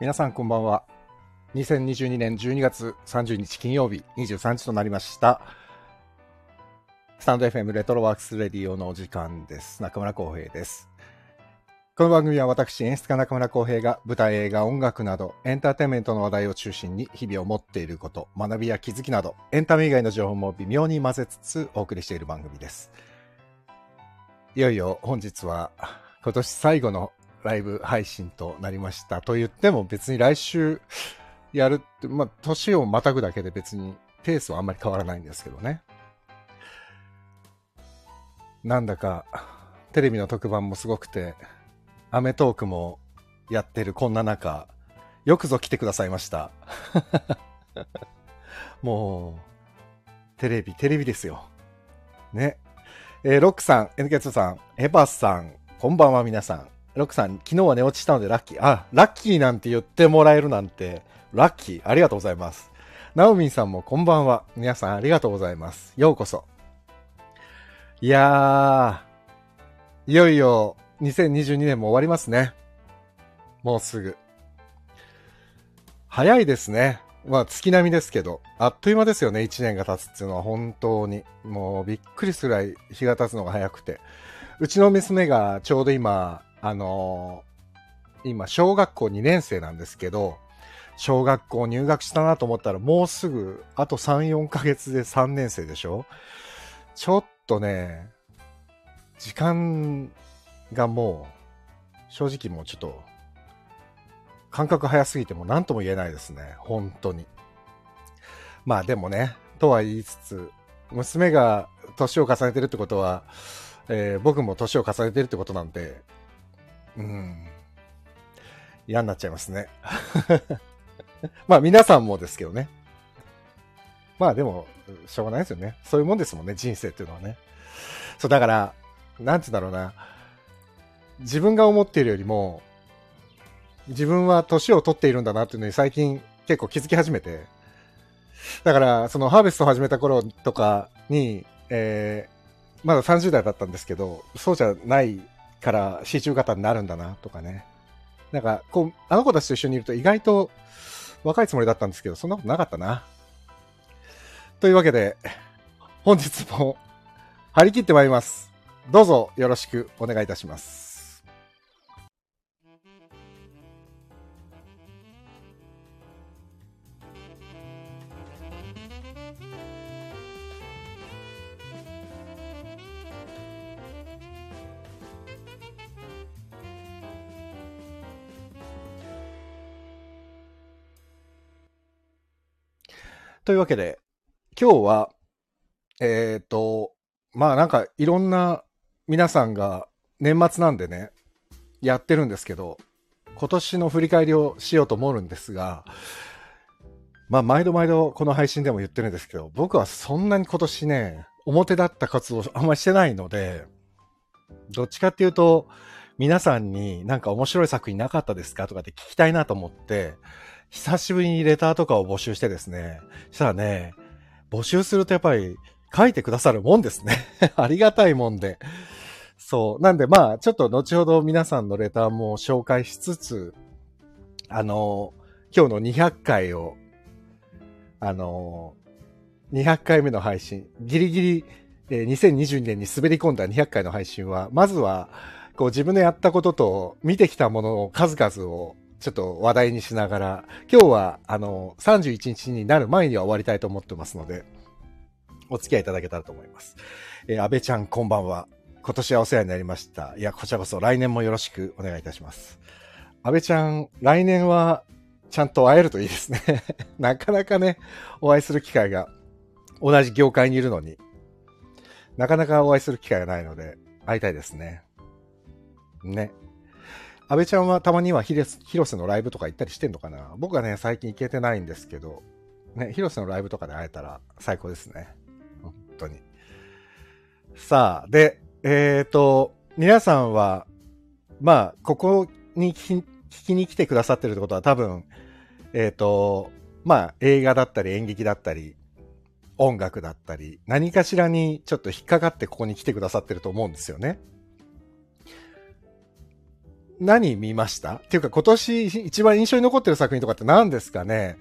皆さんこんばんは。2022年12月30日金曜日23時となりました。スタンド FM レトロワークスレディオのお時間です。中村浩平です。この番組は私、演出家中村浩平が舞台、映画、音楽などエンターテインメントの話題を中心に日々を持っていること、学びや気づきなどエンタメ以外の情報も微妙に混ぜつつお送りしている番組です。いよいよ本日は今年最後のライブ配信となりました。と言っても別に来週やるって、まあ、年をまたぐだけで別にペースはあんまり変わらないんですけどね。なんだか、テレビの特番もすごくて、アメトークもやってるこんな中、よくぞ来てくださいました。もう、テレビ、テレビですよ。ね。えーロックさん、NK2 さん、エバスさん、こんばんは皆さん。ロックさん、昨日は寝落ちしたのでラッキー。あ、ラッキーなんて言ってもらえるなんて、ラッキー。ありがとうございます。ナオミンさんもこんばんは。皆さんありがとうございます。ようこそ。いやー、いよいよ2022年も終わりますね。もうすぐ。早いですね。まあ月並みですけど、あっという間ですよね、1年が経つっていうのは本当に。もうびっくりするぐらい日が経つのが早くて。うちの娘がちょうど今、あのー今、小学校2年生なんですけど、小学校入学したなと思ったらもうすぐ、あと3、4ヶ月で3年生でしょ？ちょっとね、時間がもう、正直もうちょっと、感覚早すぎても何とも言えないですね。本当に。まあでもね、とは言いつつ、娘が年を重ねてるってことは、えー僕も年を重ねてるってことなんで、うん、嫌になっちゃいますね。まあ皆さんもですけどね。まあでも、しょうがないですよね。そういうもんですもんね、人生っていうのはね。そう、だから、なんつうんだろうな。自分が思っているよりも、自分は年を取っているんだなっていうのに最近結構気づき始めて。だから、そのハーベストを始めた頃とかに、えー、まだ30代だったんですけど、そうじゃないから四中型になるんだなとかね。なんか、こう、あの子たちと一緒にいると意外と若いつもりだったんですけど、そんなことなかったな。というわけで、本日も張り切ってまいります。どうぞよろしくお願いいたします。というわけで、今日は、えっ、と、まあなんかいろんな皆さんが年末なんでね、やってるんですけど、今年の振り返りをしようと思うんですが、まあ毎度毎度この配信でも言ってるんですけど、僕はそんなに今年ね、表立った活動あんまりしてないので、どっちかっていうと、皆さんになんか面白い作品なかったですかとかって聞きたいなと思って、久しぶりにレターとかを募集してですね、したらね、募集するとやっぱり書いてくださるもんですね。ありがたいもんで。そう。なんでまあ、ちょっと後ほど皆さんのレターも紹介しつつ、あの、今日の200回を、あの、200回目の配信、ギリギリ、えー2022年に滑り込んだ200回の配信は、まずは、こう自分のやったことと見てきたものを数々をちょっと話題にしながら、今日はあの31日になる前には終わりたいと思ってますので、お付き合いいただけたらと思います。えー安倍ちゃんこんばんは。今年はお世話になりました。いや、こちらこそ来年もよろしくお願いいたします。安倍ちゃん、来年はちゃんと会えるといいですね。なかなかね、お会いする機会が同じ業界にいるのに、なかなかお会いする機会がないので、会いたいですね。ね。安倍ちゃんはたまには広瀬のライブとか行ったりしてんのかな？僕はね、最近行けてないんですけど、ね、広瀬のライブとかで会えたら最高ですね。本当に。さあ、で、えっ、と、皆さんは、まあ、ここに聞き聞きに来てくださってるってことは多分、えっ、と、まあ、映画だったり演劇だったり、音楽だったり、何かしらにちょっと引っかかってここに来てくださってると思うんですよね。何見ました？っていうか今年一番印象に残ってる作品とかって何ですかね？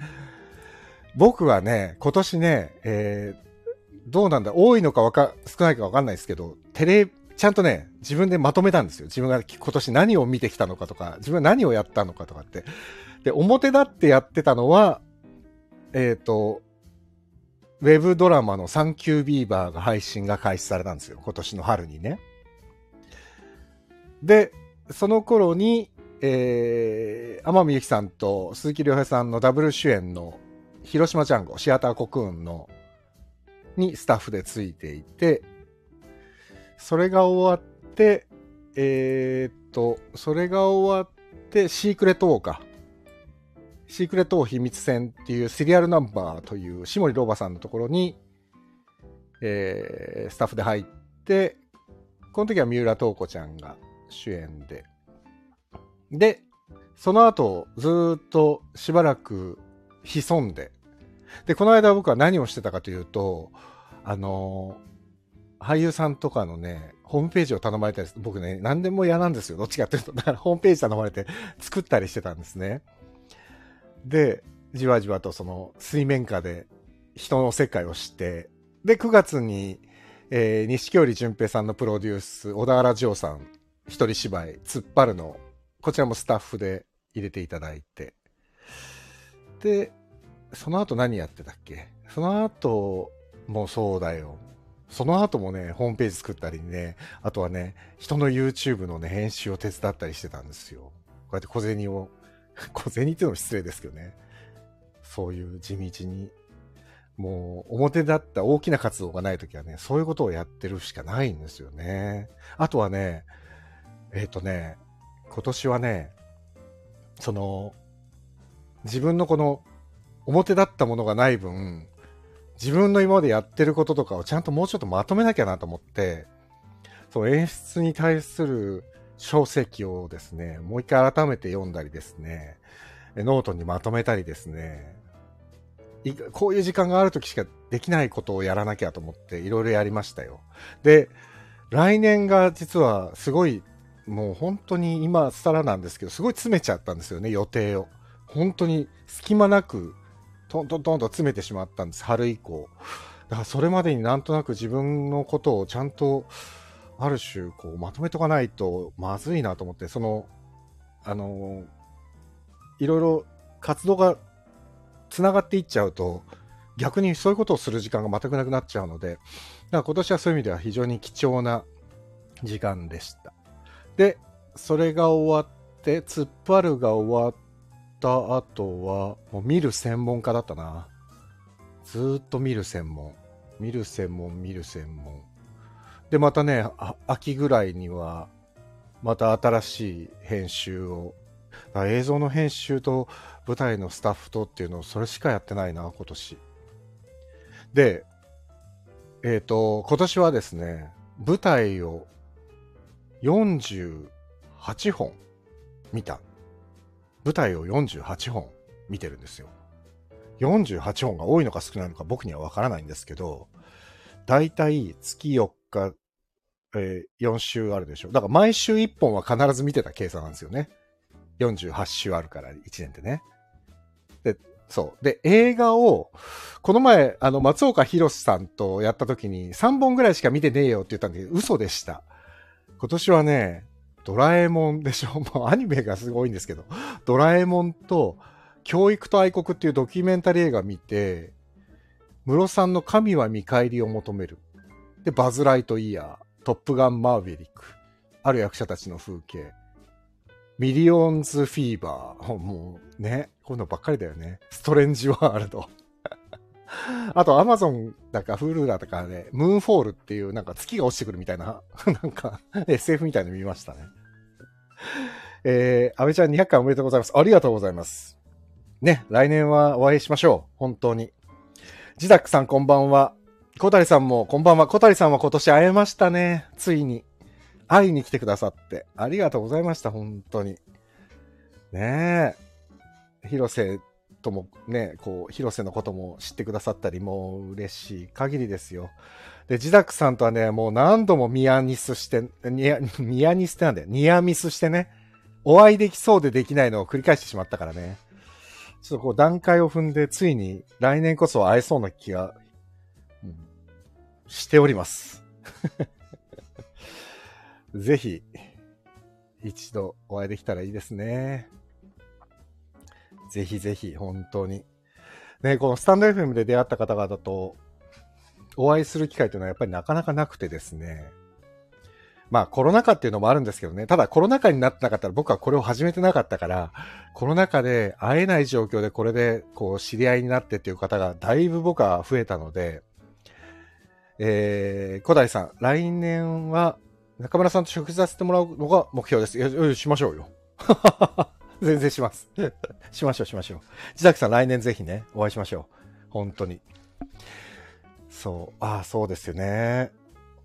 僕はね、今年ね、えー、どうなんだ？多いのかわか、少ないかわかんないですけど、テレ、ちゃんとね、自分でまとめたんですよ。自分が今年何を見てきたのかとか、自分が何をやったのかとかって。で、表立ってやってたのは、えっ、ー、と、ウェブドラマのサンキュービーバーが配信が開始されたんですよ。今年の春にね。で、その頃に、えー、天海祐希さんと鈴木亮平さんのダブル主演の広島ジャンゴ、シアターコクーンの、にスタッフでついていて、それが終わって、えー、っと、それが終わって、シークレットウォーか。シークレット王秘密戦っていうシリアルナンバーという下森ローバさんのところに、えー、スタッフで入って、この時は三浦透子ちゃんが主演で。で、その後、ずっとしばらく潜んで。で、この間僕は何をしてたかというと、あのー、俳優さんとかのね、ホームページを頼まれたり僕ね、何でも嫌なんですよ。どっちかっていうと。だから ホームページ頼まれて作ったりしてたんですね。で、じわじわとその水面下で人の世界を知って、で、9月に、えー、西織淳平さんのプロデュース、小田原城さん、一人芝居、突っ張るの、こちらもスタッフで入れていただいて、で、その後何やってたっけ？その後もそうだよ。その後もね、ホームページ作ったりね、あとはね、人の YouTube のね、編集を手伝ったりしてたんですよ。こうやって小銭を 小銭っていうのも失礼ですけどね。そういう地道に。もう、表だった大きな活動がないときはね、そういうことをやってるしかないんですよね。あとはね、えっ、ー、とね、今年はね、その、自分のこの、表だったものがない分、自分の今までやってることとかをちゃんともうちょっとまとめなきゃなと思って、そう演出に対する書籍をですね、もう一回改めて読んだりですね、ノートにまとめたりですね、こういう時間がある時しかできないことをやらなきゃと思っていろいろやりましたよ。で、来年が実はすごい、もう本当に今更なんですけど、すごい詰めちゃったんですよね、予定を。本当に隙間なく、トントントンと詰めてしまったんです、春以降。だからそれまでになんとなく自分のことをちゃんとある種、こう、まとめとかないとまずいなと思って、その、あの、いろいろ活動が繋がっていっちゃうと、逆にそういうことをする時間が全くなくなっちゃうので、だから今年はそういう意味では非常に貴重な時間でした。で、それが終わって、突っ張るが終わった後は、もう見る専門家だったな。ずっと見る専門。見る専門、見る専門。で、またね、秋ぐらいには、また新しい編集を、映像の編集と舞台のスタッフとっていうのをそれしかやってないな、今年。で、えっ、ー、と、今年はですね、舞台を48本見た。舞台を48本見てるんですよ。48本が多いのか少ないのか僕にはわからないんですけど、だいたい月4日、えー、4週あるでしょ。だから毎週1本は必ず見てた計算なんですよね。48週あるから、1年でね。で、そう。で、映画を、この前、あの、松岡弘さんとやった時に3本ぐらいしか見てねえよって言ったんで、嘘でした。今年はね、ドラえもんでしょ？もうアニメがすごいんですけど、ドラえもんと、教育と愛国っていうドキュメンタリー映画見て、ムロさんの神は見返りを求める。で、バズ・ライトイヤー、トップガン・マーヴェリック、ある役者たちの風景、ミリオンズ・フィーバー、もうね、こういうのばっかりだよね。ストレンジ・ワールド。あと、アマゾンだか、フールーだかね、ムーンフォールっていう、なんか月が落ちてくるみたいな、なんか、SF みたいの見ましたね。えー、安倍ちゃん200回おめでとうございます。ありがとうございます。ね、来年はお会いしましょう。本当に。ジダックさんこんばんは。小谷さんもこんばんは。小谷さんは今年会えましたね。ついに。会いに来てくださって。ありがとうございました。本当に。ねえ。広瀬ともね、こう、広瀬のことも知ってくださったり、もう嬉しい限りですよ。で、ジダクさんとはね、もう何度もミアニスして、ニア、ニアニスってなんだよ。ニアミスしてね、お会いできそうでできないのを繰り返してしまったからね。ちょっとこう段階を踏んで、ついに来年こそ会えそうな気が、うん、しております。ぜひ、一度お会いできたらいいですね。ぜひぜひ、本当に。ね、このスタンド FM で出会った方々とお会いする機会というのはやっぱりなかなかなくてですね。まあコロナ禍っていうのもあるんですけどね。ただコロナ禍になってなかったら僕はこれを始めてなかったから、コロナ禍で会えない状況でこれでこう知り合いになってっていう方がだいぶ僕は増えたので、えー、小谷さん、来年は中村さんと食事させてもらうのが目標です。いや、しましょうよ。全然します。しましょう、しましょう。自宅さん、来年ぜひね、お会いしましょう。本当に。そう。ああ、そうですよね。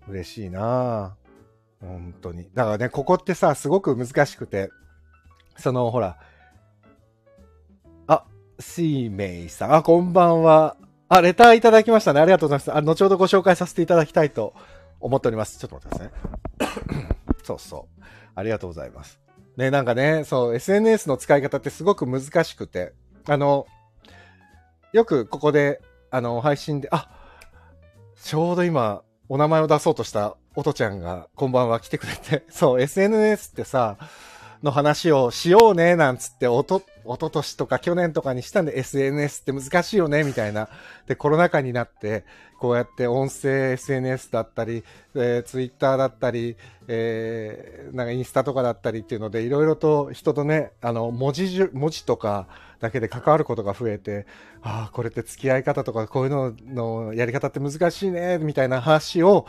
嬉しいな本当に。だからね、ここってさ、すごく難しくて、その、ほら、あ、シーメイさん、あ、こんばんは。あ、レターいただきましたね。ありがとうございます。あ、後ほどご紹介させていただきたいと思っております。ちょっと待ってください。そうそう。ありがとうございます。ね、なんかね、そう、SNS の使い方ってすごく難しくて、あの、よくここで、あの、配信で、あ、ちょうど今、お名前を出そうとしたおとちゃんが、こんばんは来てくれて、そう、SNS ってさ、の話をしようね、なんつって、おと、おととしとか去年とかにしたんで SNS って難しいよね、みたいな。で、コロナ禍になって、こうやって音声 SNS だったり、えー、Twitter だったり、えー、なんかインスタとかだったりっていうので、いろいろと人とね、あの、文字、文字とかだけで関わることが増えて、ああ、これって付き合い方とか、こういうののやり方って難しいね、みたいな話を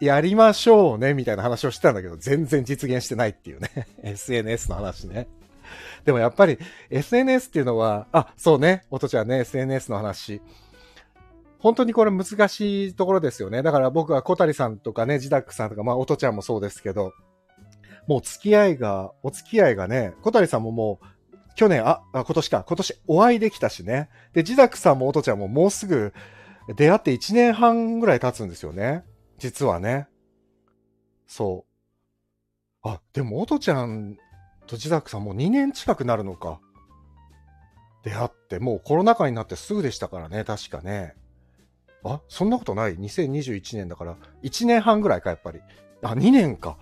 やりましょうね、みたいな話をしてたんだけど、全然実現してないっていうね。SNS の話ね。でもやっぱり SNS っていうのは、あ、そうね、おとちゃんね、SNS の話。本当にこれ難しいところですよね。だから僕は小谷さんとかね、ジダックさんとか、まあ、おとちゃんもそうですけど、もう付き合いが、お付き合いがね、小谷さんももう、去年、あ、今年か、今年お会いできたしね。で、ジダックさんもおとちゃんももうすぐ出会って1年半ぐらい経つんですよね。実はね。そう。あ、でも、おとちゃんとジダックさんもう2年近くなるのか。出会って、もうコロナ禍になってすぐでしたからね、確かね。あ、そんなことない ?2021 年だから、1年半ぐらいか、やっぱり。あ、2年か。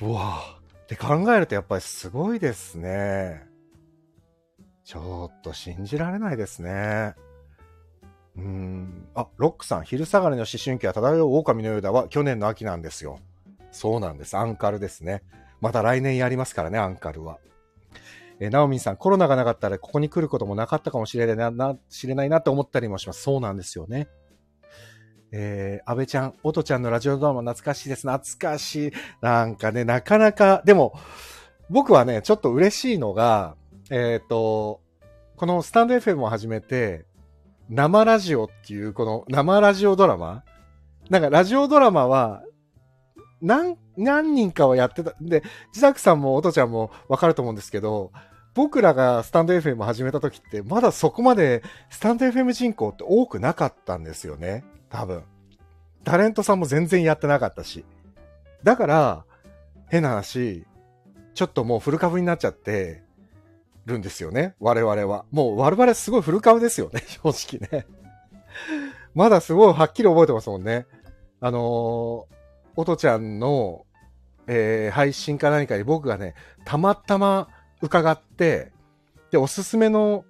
うわぁ。って考えるとやっぱりすごいですね。ちょっと信じられないですね。うん。あ、ロックさん、昼下がりの思春期は漂う狼のようだは去年の秋なんですよ。そうなんです。アンカルですね。また来年やりますからね、アンカルは。えナオミンさん、コロナがなかったらここに来ることもなかったかもしれないな、な知れないなって思ったりもします。そうなんですよね。えー、安倍ちゃん、おとちゃんのラジオドラマ懐かしいです。懐かしい。なんかね、なかなか、でも、僕はね、ちょっと嬉しいのが、えっ、ー、と、このスタンド FM を始めて、生ラジオっていう、この生ラジオドラマ？なんかラジオドラマは、何、何人かはやってた。で、自宅さんもおとちゃんもわかると思うんですけど、僕らがスタンド FM 始めた時って、まだそこまでスタンド FM 人口って多くなかったんですよね。多分。タレントさんも全然やってなかったし。だから、変な話、ちょっともうフル株になっちゃってるんですよね。我々は。もう我々すごいフル株ですよね。正直ね。まだすごいはっきり覚えてますもんね。あのー、おとちゃんの、えー、配信か何かに僕がね、たまたま伺って、で、おすすめの、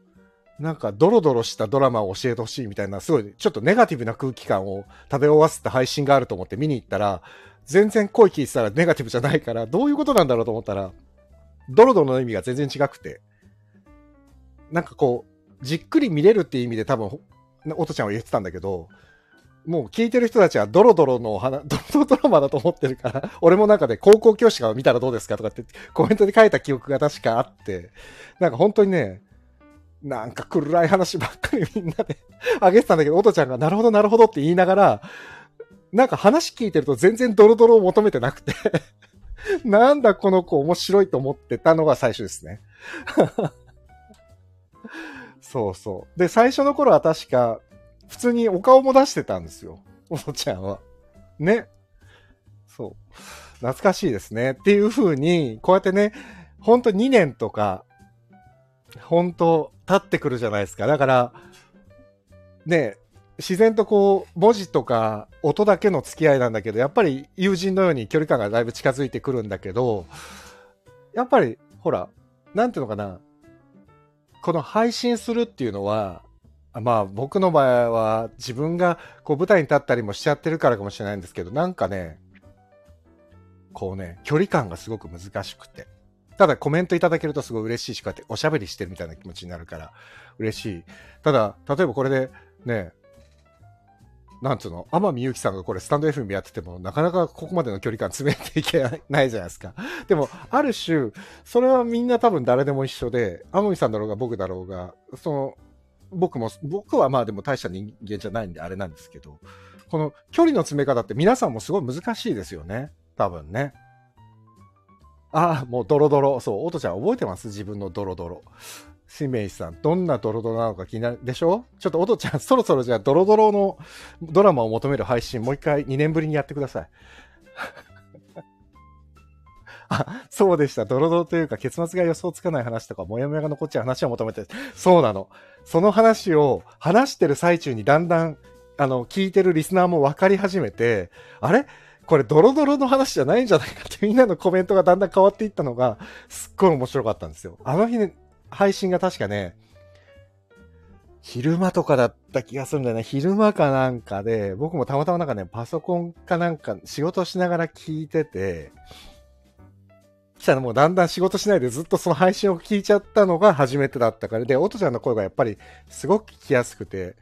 なんか、ドロドロしたドラマを教えてほしいみたいな、すごい、ちょっとネガティブな空気感を漂わせた配信があると思って見に行ったら、全然声聞いてたらネガティブじゃないから、どういうことなんだろうと思ったら、ドロドロの意味が全然違くて、なんかこう、じっくり見れるっていう意味で多分、おとちゃんは言ってたんだけど、もう聞いてる人たちはドロドロの花、ドロドロドラマだと思ってるから、俺もなんかで高校教師が見たらどうですかとかってコメントで書いた記憶が確かあって、なんか本当にね、なんか暗い話ばっかりみんなで あげてたんだけど、おとちゃんがなるほどなるほどって言いながら、なんか話聞いてると全然ドロドロを求めてなくて なんだこの子面白いと思ってたのが最初ですね。そうそう。で、最初の頃は確か、普通にお顔も出してたんですよ。おのちゃんは。ね。そう。懐かしいですね。っていう風に、こうやってね、ほんと2年とか、本当経ってくるじゃないですか。だから、ね、自然とこう、文字とか音だけの付き合いなんだけど、やっぱり友人のように距離感がだいぶ近づいてくるんだけど、やっぱり、ほら、なんていうのかな、この配信するっていうのは、まあ僕の場合は自分がこう舞台に立ったりもしちゃってるからかもしれないんですけど、なんかね、こうね、距離感がすごく難しくて。ただコメントいただけるとすごい嬉しいし、こうやっておしゃべりしてるみたいな気持ちになるから嬉しい。ただ、例えばこれでね、なんつうの、天海祐希さんがこれスタンド FM やってても、なかなかここまでの距離感詰めていけないじゃないですか。でも、ある種、それはみんな多分誰でも一緒で、天海さんだろうが僕だろうが、その、僕も、僕はまあでも大した人間じゃないんであれなんですけど、この距離の詰め方って皆さんもすごい難しいですよね。多分ね。ああ、もうドロドロ。そう、おとちゃん覚えてます？自分のドロドロ。しめいさん、どんなドロドロなのか気になるでしょ？ちょっとおとちゃん、そろそろじゃあドロドロのドラマを求める配信、もう一回2年ぶりにやってください。あ、そうでした。ドロドロというか、結末が予想つかない話とか、もやもやが残っちゃう話を求めて、そうなの。その話を話してる最中にだんだん、あの、聞いてるリスナーも分かり始めて、あれ？これドロドロの話じゃないんじゃないかってみんなのコメントがだんだん変わっていったのが、すっごい面白かったんですよ。あの日ね、配信が確かね、昼間とかだった気がするんだよね。昼間かなんかで、僕もたまたまなんかね、パソコンかなんか仕事しながら聞いてて、したらもうだんだん仕事しないでずっとその配信を聞いちゃったのが初めてだったから、で、おとちゃんの声がやっぱりすごく聞きやすくて、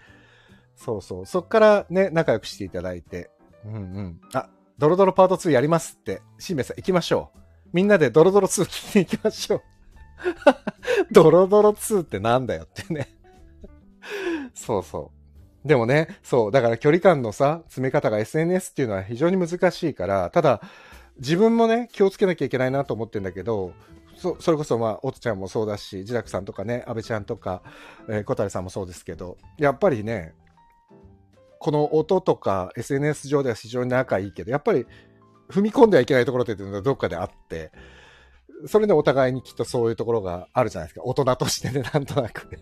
そうそう、そっからね、仲良くしていただいて、うんうん。あ、ドロドロパート2やりますって、しめさん行きましょう。みんなでドロドロ2聞きに行きましょう。ドロドロ2ってなんだよってね そうそう。でもね、そう、だから距離感のさ、詰め方が SNS っていうのは非常に難しいから、ただ、自分もね、気をつけなきゃいけないなと思ってんだけど、そそれこそ、まあ、おとちゃんもそうだし、自宅さんとかね、安倍ちゃんとか、えー、小谷さんもそうですけど、やっぱりね、この音とか SNS 上では非常に仲いいけど、やっぱり踏み込んではいけないところっていうのがどっかであって、それでお互いにきっとそういうところがあるじゃないですか。大人としてね、なんとなく。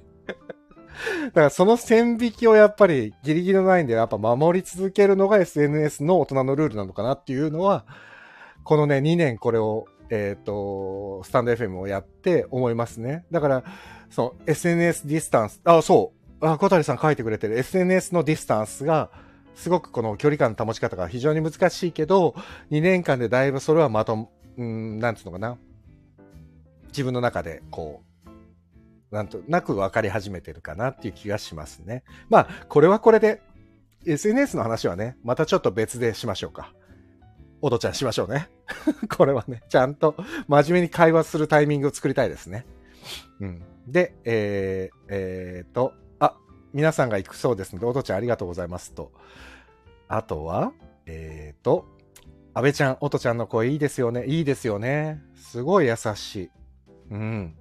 だからその線引きをやっぱりギリギリのラインでやっぱ守り続けるのが SNS の大人のルールなのかなっていうのは、このね、2年これを、えっ、ー、と、スタンド FM をやって思いますね。だから、その SNS ディスタンス、あ、そう、あ、小谷さん書いてくれてる SNS のディスタンスが、すごくこの距離感の保ち方が非常に難しいけど、2年間でだいぶそれはまと、うん、なんつうのかな。自分の中で、こう、なんとなく分かり始めてるかなっていう気がしますね。まあ、これはこれで、SNS の話はね、またちょっと別でしましょうか。おどちゃんしましょうね。これはね、ちゃんと真面目に会話するタイミングを作りたいですね。うん。で、えー、えー、と、あ、皆さんが行くそうですので、おどちゃんありがとうございますと。あとは、えーと、安倍ちゃん、おとちゃんの声いいですよね。いいですよね。すごい優しい。うん。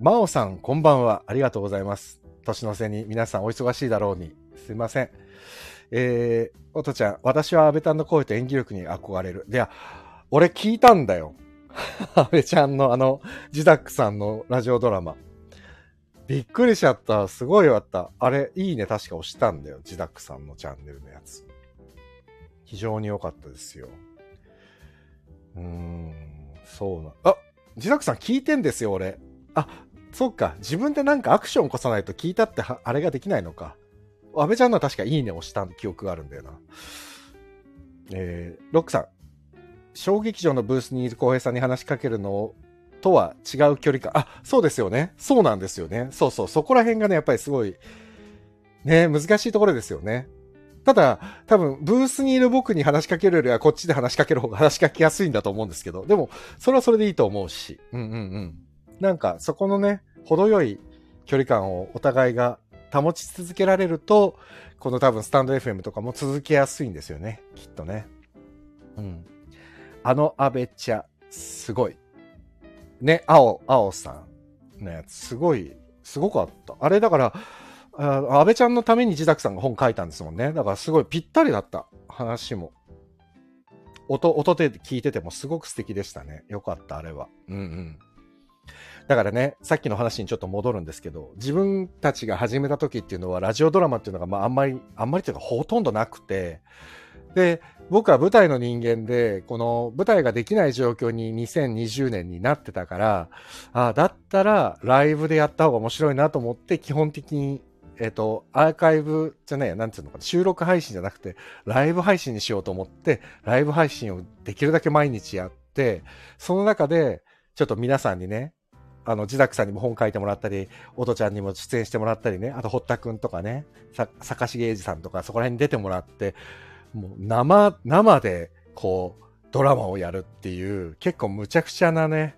真央さん、こんばんは。ありがとうございます。年の瀬に皆さんお忙しいだろうに。すいません。えー、おとちゃん、私は安倍ちゃんの声と演技力に憧れる。いや、俺聞いたんだよ。安倍ちゃんのあの、ジダックさんのラジオドラマ。びっくりしちゃった。すごいよかった。あれ、いいね確か押したんだよ。ジダックさんのチャンネルのやつ。非常に良かったですよ。うーん、そうな。あ自宅さん聞いてんですよ、俺。あ、そっか。自分でなんかアクション起こさないと聞いたってあれができないのか。安倍ちゃんのは確かいいね押した記憶があるんだよな。えー、ロックさん。小劇場のブースにいる浩平さんに話しかけるのとは違う距離感。あ、そうですよね。そうなんですよね。そうそう。そこら辺がね、やっぱりすごい、ね、難しいところですよね。ただ、多分、ブースにいる僕に話しかけるよりは、こっちで話しかける方が話しかけやすいんだと思うんですけど、でも、それはそれでいいと思うし、うんうんうん。なんか、そこのね、程よい距離感をお互いが保ち続けられると、この多分スタンド FM とかも続けやすいんですよね。きっとね。うん。あの安倍茶、すごい。ね、青、青さんのやつ、すごい、すごかった。あれだから、あ安倍ちゃんのために自宅さんが本書いたんですもんね。だからすごいぴったりだった。話も。音、音で聞いててもすごく素敵でしたね。よかった、あれは。うんうん。だからね、さっきの話にちょっと戻るんですけど、自分たちが始めた時っていうのは、ラジオドラマっていうのが、まあ、あんまり、あんまりというか、ほとんどなくて、で、僕は舞台の人間で、この舞台ができない状況に2020年になってたから、あだったらライブでやった方が面白いなと思って、基本的に、えっ、ー、と、アーカイブじゃないや、なんていうのかな、収録配信じゃなくて、ライブ配信にしようと思って、ライブ配信をできるだけ毎日やって、その中で、ちょっと皆さんにね、あの、自宅さんにも本書いてもらったり、おとちゃんにも出演してもらったりね、あと、堀田くんとかね、さ、坂重英二さんとか、そこら辺に出てもらって、もう生、生で、こう、ドラマをやるっていう、結構むちゃくちゃなね、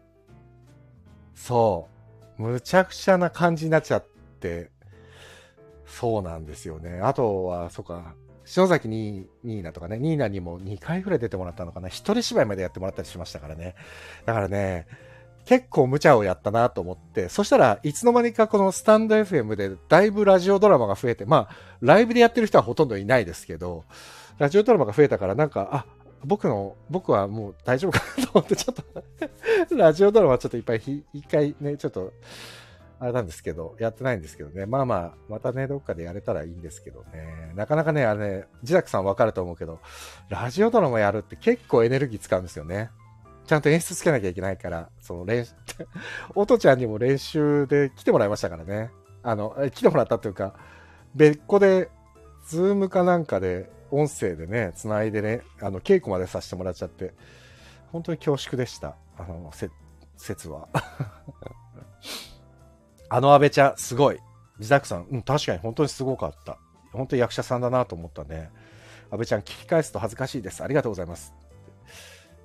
そう、むちゃくちゃな感じになっちゃって、そうなんですよね。あとは、そっか、篠崎にニーナとかね、ニーナにも2回ぐらい出てもらったのかな。一人芝居までやってもらったりしましたからね。だからね、結構無茶をやったなと思って、そしたらいつの間にかこのスタンド FM でだいぶラジオドラマが増えて、まあ、ライブでやってる人はほとんどいないですけど、ラジオドラマが増えたからなんか、あ、僕の、僕はもう大丈夫かなと思って、ちょっとラジオドラマちょっといっぱい、一回ね、ちょっと、あれなんですけど、やってないんですけどね。まあまあ、またね、どっかでやれたらいいんですけどね。なかなかね、あれね、自宅さんわかると思うけど、ラジオドラマやるって結構エネルギー使うんですよね。ちゃんと演出つけなきゃいけないから、その練習、おとちゃんにも練習で来てもらいましたからね。あの、来てもらったっていうか、別個で、ズームかなんかで音声でね、つないでね、あの、稽古までさせてもらっちゃって、本当に恐縮でした。あの、せ、説は。あの安倍ちゃん、すごい。自宅さん、うん、確かに本当にすごかった。本当に役者さんだなと思ったね。安倍ちゃん、聞き返すと恥ずかしいです。ありがとうございます。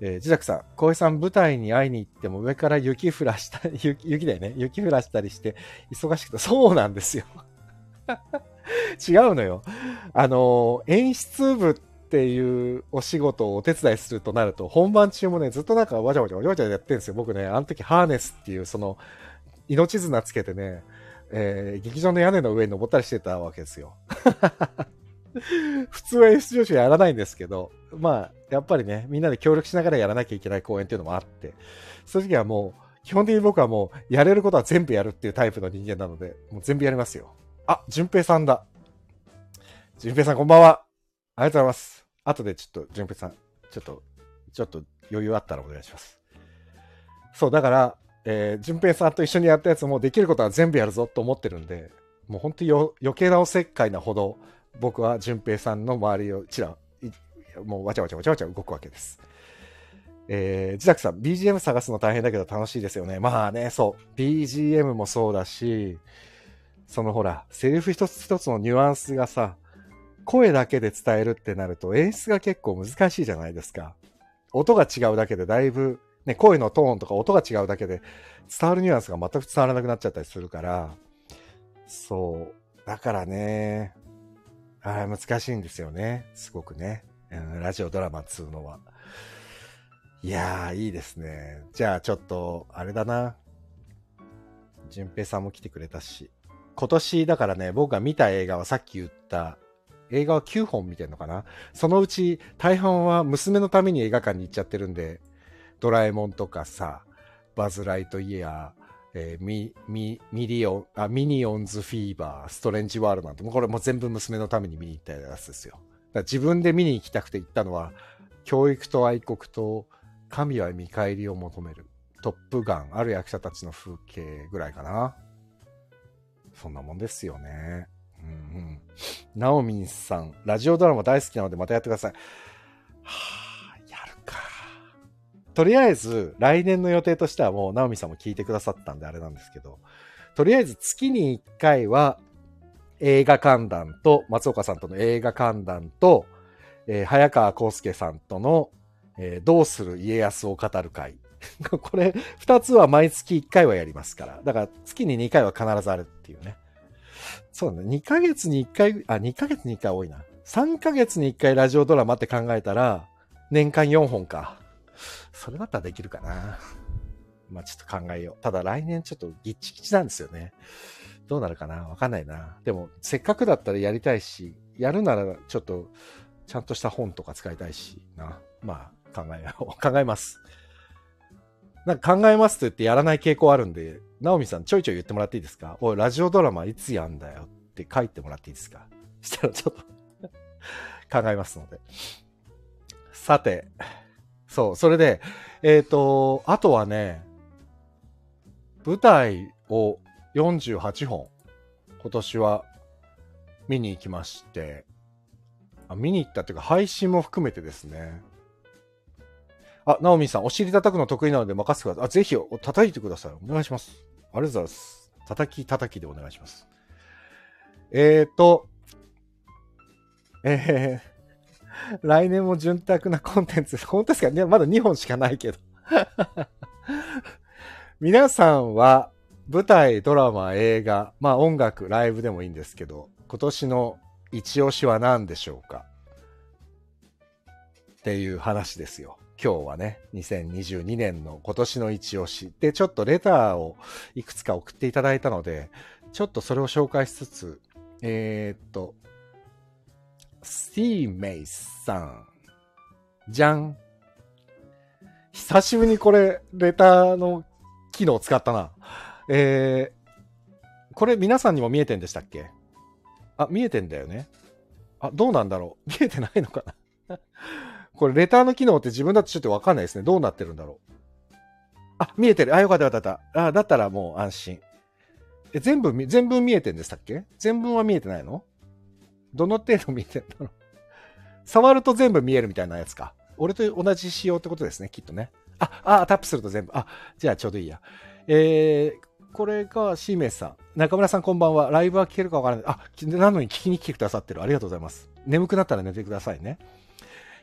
えー、自宅さん、小江さん、舞台に会いに行っても上から雪降らした、雪、雪だよね。雪降らしたりして、忙しくて、そうなんですよ。違うのよ。あの、演出部っていうお仕事をお手伝いするとなると、本番中もね、ずっとなんかわちゃわちゃわちゃわちゃやってるんですよ。僕ね、あの時ハーネスっていう、その、命綱つけてね、えー、劇場の屋根の上に登ったりしてたわけですよ。普通は演出上司はやらないんですけど、まあ、やっぱりね、みんなで協力しながらやらなきゃいけない公演っていうのもあって、そういう時はもう、基本的に僕はもう、やれることは全部やるっていうタイプの人間なので、もう全部やりますよ。あ、淳平さんだ。淳平さんこんばんは。ありがとうございます。後でちょっと、淳平さん、ちょっと、ちょっと余裕あったらお願いします。そう、だから、えー、淳平さんと一緒にやったやつもできることは全部やるぞと思ってるんで、もう本当に余計なおせっかいなほど、僕は淳平さんの周りをちら、もうわちゃわちゃわちゃわちゃ動くわけです。えー、自宅さん、BGM 探すの大変だけど楽しいですよね。まあね、そう。BGM もそうだし、そのほら、セリフ一つ一つのニュアンスがさ、声だけで伝えるってなると演出が結構難しいじゃないですか。音が違うだけでだいぶ、ね、声のトーンとか音が違うだけで伝わるニュアンスが全く伝わらなくなっちゃったりするから、そう。だからね、あ難しいんですよね。すごくね。うん、ラジオドラマっつうのは。いやー、いいですね。じゃあちょっと、あれだな。淳平さんも来てくれたし。今年だからね、僕が見た映画はさっき言った映画は9本見てんのかなそのうち大半は娘のために映画館に行っちゃってるんで、ドラえもんとかさ、バズ・ライトイヤー、えー、ミ、ミ、ミリオン、あ、ミニオンズ・フィーバー、ストレンジ・ワールドなんて、もうこれもう全部娘のために見に行ったやつですよ。だ自分で見に行きたくて行ったのは、教育と愛国と神は見返りを求める。トップガン、ある役者たちの風景ぐらいかな。そんなもんですよね。うんうん。ナオミンさん、ラジオドラマ大好きなのでまたやってください。はあ、とりあえず、来年の予定としてはもう、ナオミさんも聞いてくださったんであれなんですけど、とりあえず月に1回は映画観覧と、松岡さんとの映画観覧と、えー、早川康介さんとの、えー、どうする家康を語る会。これ、二つは毎月1回はやりますから。だから月に2回は必ずあるっていうね。そうね。2ヶ月に1回、あ、2ヶ月に1回多いな。3ヶ月に1回ラジオドラマって考えたら、年間4本か。それだったらできるかな。まあちょっと考えよう。ただ来年ちょっとギッチギチなんですよね。どうなるかな？わかんないな。でも、せっかくだったらやりたいし、やるならちょっと、ちゃんとした本とか使いたいしな。まあ、考えよう。考えます。なんか考えますと言ってやらない傾向あるんで、ナオミさんちょいちょい言ってもらっていいですか？おい、ラジオドラマいつやんだよって書いてもらっていいですか？したらちょっと 考えますので。さて、そう、それで、えっ、ー、と、あとはね、舞台を48本、今年は見に行きまして、あ見に行ったっていうか配信も含めてですね。あ、ナオミさん、お尻叩くの得意なので任せてください。あ、ぜひ、叩いてください。お願いします。ありがとうございます。叩き叩きでお願いします。えーと、えー、来年も潤沢なコンテンツ、本当ですか？ねまだ2本しかないけど。皆さんは舞台、ドラマ、映画、まあ音楽、ライブでもいいんですけど、今年の一押しは何でしょうか？っていう話ですよ。今日はね、2022年の今年の一押しで、ちょっとレターをいくつか送っていただいたので、ちょっとそれを紹介しつつ、えー、っと、スティーメイさん。じゃん。久しぶりにこれ、レターの機能使ったな。えー、これ皆さんにも見えてんでしたっけ？あ、見えてんだよね。あ、どうなんだろう 見えてないのかな これ、レターの機能って自分だとちょっとわかんないですね。どうなってるんだろう。あ、見えてる。あ、よかったよかった。あ、だったらもう安心。え、全部、全部見えてんでしたっけ？全文は見えてないの？どの程度見てんの触ると全部見えるみたいなやつか。俺と同じ仕様ってことですね、きっとね。あ、あ、タップすると全部。あ、じゃあちょうどいいや。えー、これがシーメイさん。中村さんこんばんは。ライブは聞けるかわからない。あ、なのに聞きに来てくださってる。ありがとうございます。眠くなったら寝てくださいね。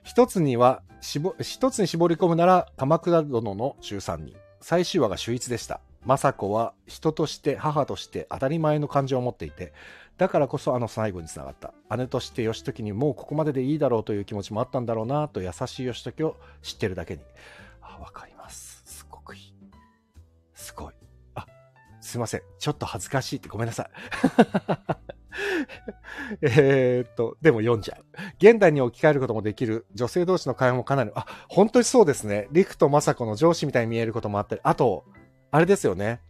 一つには、一つに絞り込むなら、鎌倉殿の13人。最終話が秀逸でした。雅子は人として母として当たり前の感情を持っていて、だからこそあの最後につながった。姉として義時にもうここまででいいだろうという気持ちもあったんだろうなと優しい義時を知ってるだけに。あ、わかります。すごくいい。すごい。あ、すいません。ちょっと恥ずかしいってごめんなさい。えっと、でも読んじゃう。現代に置き換えることもできる女性同士の会話もかなり、あ、本当にそうですね。陸と雅子の上司みたいに見えることもあったり、あと、あれですよね。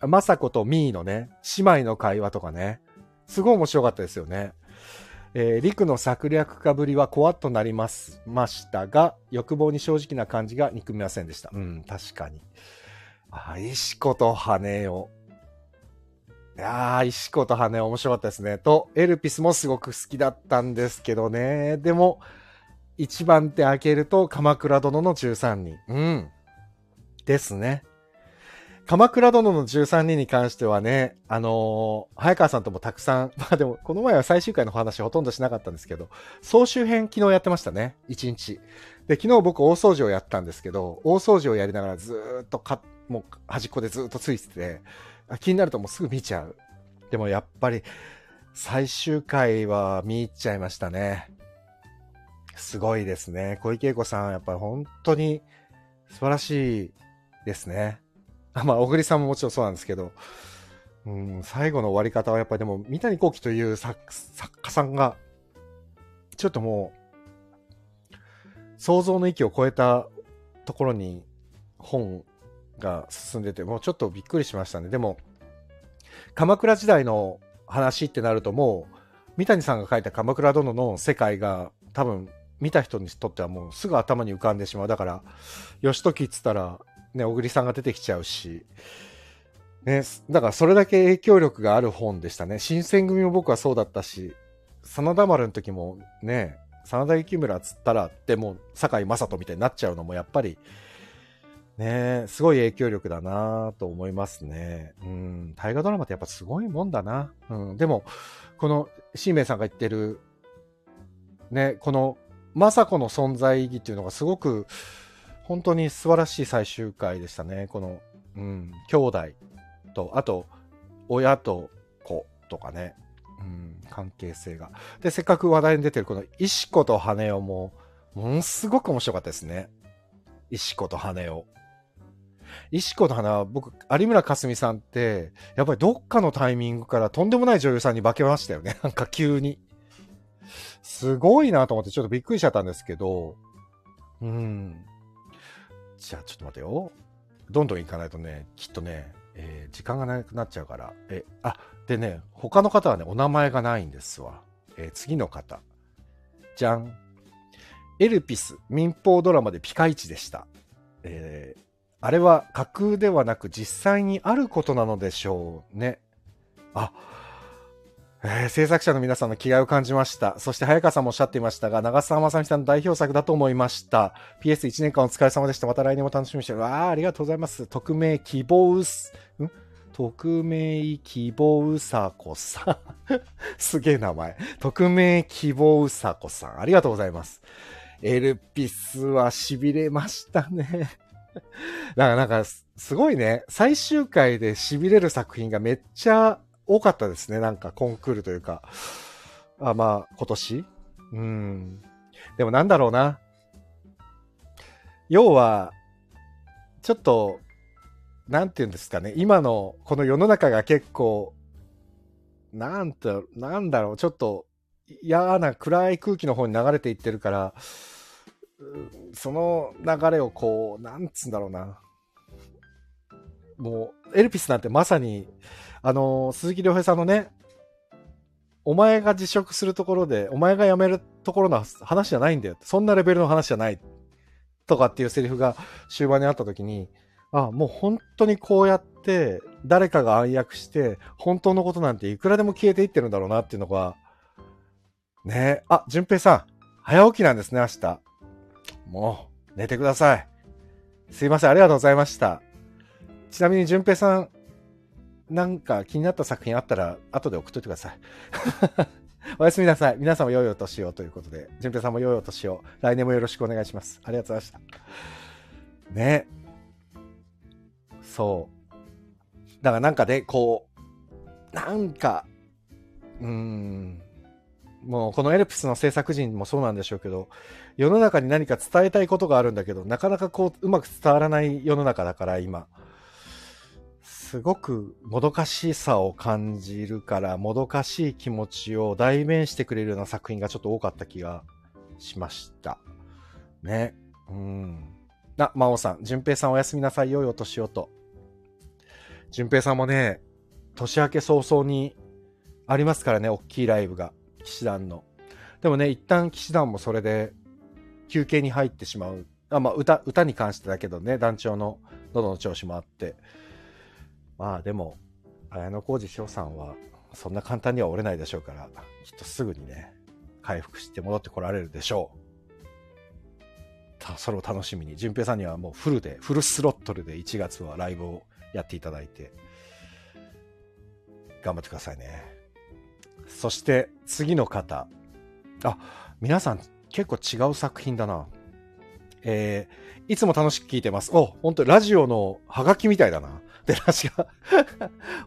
雅子とミーのね、姉妹の会話とかね。すごい面白かったですよね。えー、陸の策略家ぶりは怖っとなりますましたが、欲望に正直な感じが憎みませんでした。うん、確かに。あ、石子と羽を。いやー、石子と羽面白かったですね。と、エルピスもすごく好きだったんですけどね。でも、一番手開けると、鎌倉殿の13人。うん。ですね。鎌倉殿の13人に関してはね、あのー、早川さんともたくさん、まあでも、この前は最終回の話ほとんどしなかったんですけど、総集編昨日やってましたね。1日。で、昨日僕大掃除をやったんですけど、大掃除をやりながらずっとか、もう端っこでずっとついてて、気になるともうすぐ見ちゃう。でもやっぱり、最終回は見入っちゃいましたね。すごいですね。小池栄子さん、やっぱり本当に素晴らしいですね。まあ、小栗さんももちろんそうなんですけど、うん、最後の終わり方はやっぱりでも、三谷幸喜という作家さんが、ちょっともう、想像の域を超えたところに本が進んでて、もうちょっとびっくりしましたね。でも、鎌倉時代の話ってなるともう、三谷さんが書いた鎌倉殿の世界が多分見た人にとってはもうすぐ頭に浮かんでしまう。だから、義時っつったらね、小栗さんが出てきちゃうし、ね、だからそれだけ影響力がある本でしたね。新選組も僕はそうだったし、真田丸の時もね、真田幸村つったらってもう堺雅人みたいになっちゃうのもやっぱり、ね、すごい影響力だなと思いますね。うん、大河ドラマってやっぱすごいもんだな。うん、でも、この、新明さんが言ってる、ね、この、雅子の存在意義っていうのがすごく、本当に素晴らしい最終回でしたね。この、うん、兄弟と、あと、親と子とかね、うん、関係性が。で、せっかく話題に出てるこの石子と羽男も、ものすごく面白かったですね。石子と羽男。石子の花は僕、有村架純さんって、やっぱりどっかのタイミングからとんでもない女優さんに化けましたよね。なんか急に。すごいなと思ってちょっとびっくりしちゃったんですけど、うん。じゃあちょっと待てよ。どんどん行かないとね、きっとね、えー時間がなくなっちゃうから。え、あ、でね、他の方はね、お名前がないんですわ。えー次の方。じゃん。エルピス、民放ドラマでピカイチでした。えーあれは架空ではなく実際にあることなのでしょうね。あ、えー制作者の皆さんの気概を感じました。そして早川さんもおっしゃっていましたが、長澤まさみさんの代表作だと思いました。PS1 年間お疲れ様でした。また来年も楽しみにしてる。わあ、ありがとうございます。匿名希望うす、ん？匿名希望うさこさん。すげえ名前。匿名希望うさこさん。ありがとうございます。エルピスは痺れましたね。だ かなんか、すごいね。最終回で痺れる作品がめっちゃ多かったですね。なんかコンクールというか。あ、まあ、今年うん。でもなんだろうな。要は、ちょっと、なんて言うんですかね。今のこの世の中が結構、なんと、なんだろう。ちょっと嫌な暗い空気の方に流れていってるから、その流れをこう、なんつうんだろうな。もう、エルピスなんてまさに、あの、鈴木亮平さんのね、お前が辞職するところで、お前が辞めるところの話じゃないんだよ。そんなレベルの話じゃない。とかっていうセリフが終盤にあった時に、あ、もう本当にこうやって、誰かが暗躍して、本当のことなんていくらでも消えていってるんだろうなっていうのが、ねえあ、淳平さん、早起きなんですね、明日。もう、寝てください。すいません、ありがとうございました。ちなみに、淳平さん、なんか気になった作品あったら、後で送っといてください。おやすみなさい。皆さんも良いお年をということで、淳平さんも良いお年を。来年もよろしくお願いします。ありがとうございました。ね。そう。だからなんかで、こう、なんか、うーん、もうこのエルプスの制作陣もそうなんでしょうけど、世の中に何か伝えたいことがあるんだけど、なかなかこう、うまく伝わらない世の中だから、今。すごくもどかしさを感じるから、もどかしい気持ちを代弁してくれるような作品がちょっと多かった気がしました。ね。うん。あ、魔王さん、淳平さんおやすみなさい。良いお年をと。淳平さんもね、年明け早々にありますからね、大きいライブが。騎士団の。でもね、一旦騎士団もそれで休憩に入ってしまう。あまあ、歌、歌に関してだけどね、団長の喉の調子もあって。まあでも、綾小路翔さんはそんな簡単には折れないでしょうから、きっとすぐにね、回復して戻ってこられるでしょう。たそれを楽しみに、淳平さんにはもうフルで、フルスロットルで1月はライブをやっていただいて、頑張ってくださいね。そして次の方。あ、皆さん結構違う作品だな。えー、いつも楽しく聞いてます。お、本当ラジオのハガキみたいだな。で、ラジ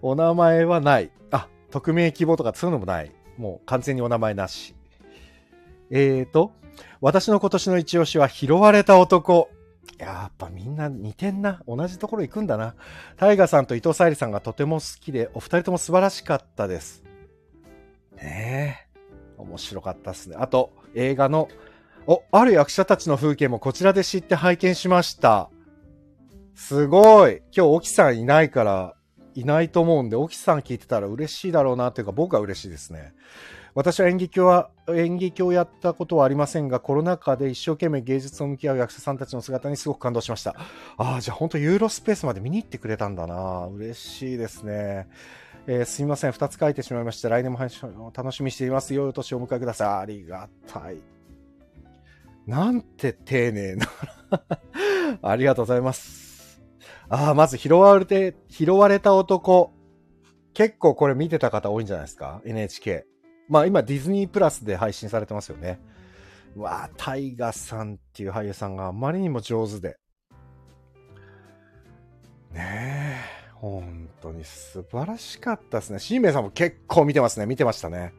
オお名前はない。あ、匿名希望とかそういうのもない。もう完全にお名前なし。えーと、私の今年の一押しは拾われた男。やっぱみんな似てんな。同じところ行くんだな。タイガさんと伊藤沙莉さんがとても好きで、お二人とも素晴らしかったです。ねえ。面白かったですね。あと、映画の、お、ある役者たちの風景もこちらで知って拝見しました。すごい。今日、沖さんいないから、いないと思うんで、沖さん聞いてたら嬉しいだろうなというか、僕は嬉しいですね。私は演劇は、演劇をやったことはありませんが、コロナ禍で一生懸命芸術を向き合う役者さんたちの姿にすごく感動しました。ああ、じゃあ本当ユーロスペースまで見に行ってくれたんだな。嬉しいですね。えーすみません。二つ書いてしまいました。来年も配信を楽しみにしています。良いお年をお迎えください。ありがたい。なんて丁寧な。ありがとうございます。ああ、まず拾われて、拾われた男。結構これ見てた方多いんじゃないですか ?NHK。まあ今ディズニープラスで配信されてますよね。わあ、タイガさんっていう俳優さんがあまりにも上手で。ねえ、本当に素晴らしかったですね。シーメイさんも結構見てますね。見てましたね。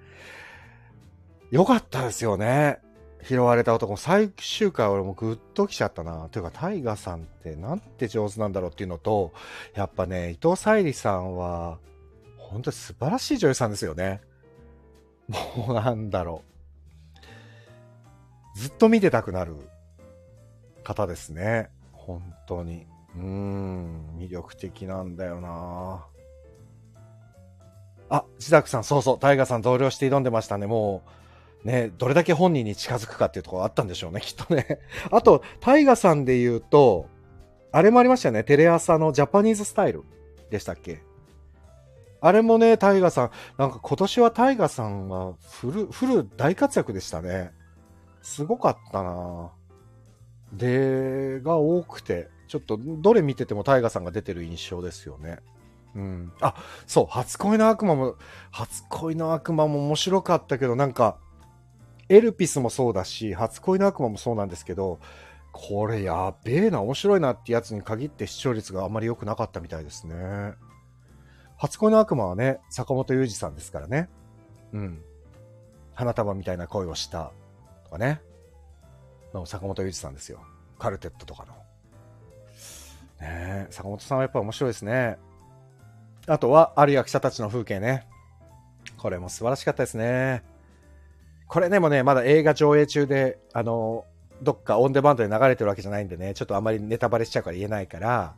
よかったですよね。拾われた男。最終回俺もグッときちゃったな。というか、タイガさんってなんて上手なんだろうっていうのと、やっぱね、伊藤沙莉さんは、本当に素晴らしい女優さんですよね。もうなんだろう。ずっと見てたくなる方ですね。本当に。うーん、魅力的なんだよなあ、自宅さん、そうそう、タイガさん同僚して挑んでましたね。もう、ね、どれだけ本人に近づくかっていうところあったんでしょうね、きっとね。あと、タイガさんで言うと、あれもありましたよね、テレ朝のジャパニーズスタイルでしたっけ？あれもね、タイガさん、なんか今年はタイガさんはフル、フル大活躍でしたね。すごかったなで、が多くて、ちょっとどれ見ててもタイガさんが出てる印象ですよね。うん。あ、そう、初恋の悪魔も、初恋の悪魔も面白かったけど、なんか、エルピスもそうだし、初恋の悪魔もそうなんですけど、これやべえな、面白いなってやつに限って視聴率があんまり良くなかったみたいですね。初恋の悪魔はね、坂本雄二さんですからね。うん。花束みたいな恋をしたとかね。の坂本雄二さんですよ。カルテットとかの。ね坂本さんはやっぱ面白いですね。あとは、ある役者たちの風景ね。これも素晴らしかったですね。これでもね、まだ映画上映中で、あの、どっかオンデマンドで流れてるわけじゃないんでね、ちょっとあまりネタバレしちゃうから言えないから、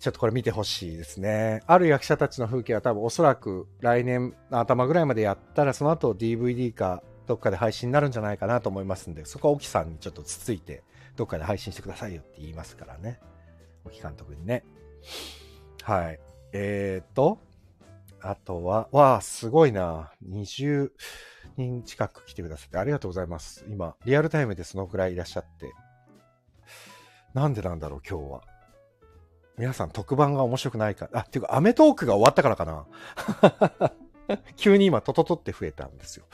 ちょっとこれ見てほしいですね。ある役者たちの風景は多分おそらく来年の頭ぐらいまでやったら、その後 DVD かどっかで配信になるんじゃないかなと思いますんで、そこは沖さんにちょっとつついて、どっかで配信してくださいよって言いますからね。沖監督にね。はい。えーと、あとは、わあ、すごいな。20人近く来てくださってありがとうございます。今、リアルタイムでそのくらいいらっしゃって。なんでなんだろう、今日は。皆さん特番が面白くないか。あ、っていうか、アメトークが終わったからかな。急に今、トトトって増えたんですよ。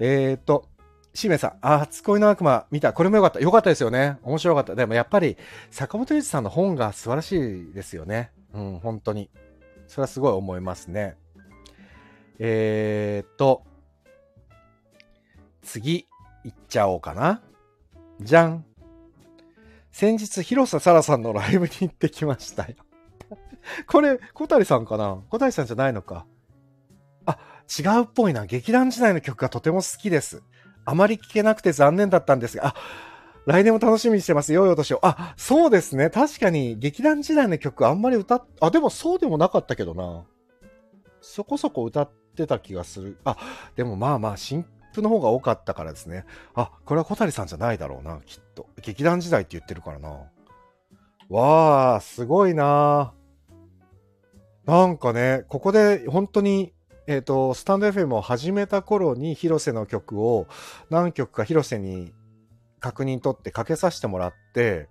えーと、しめさん、あ、初恋の悪魔見た。これもよかった。よかったですよね。面白かった。でもやっぱり、坂本龍一さんの本が素晴らしいですよね。うん、本当に。それはすごい思いますね。えーと、次、行っちゃおうかな。じゃん。先日、広瀬沙羅さんのライブに行ってきましたよ。これ、小谷さんかな？小谷さんじゃないのか。あ、違うっぽいな。劇団時代の曲がとても好きです。あまり聴けなくて残念だったんですが、あ、来年も楽しみにしてます。良いお年を。あ、そうですね。確かに、劇団時代の曲あんまり歌っ、あ、でもそうでもなかったけどな。そこそこ歌ってた気がする。あ、でもまあまあ、新プの方が多かったからですね。あ、これは小谷さんじゃないだろうな、きっと。劇団時代って言ってるからな。わあ、すごいななんかね、ここで本当に、えっ、ー、と、スタンド FM を始めた頃に広瀬の曲を何曲か広瀬に確認取ってかけさせてもらって、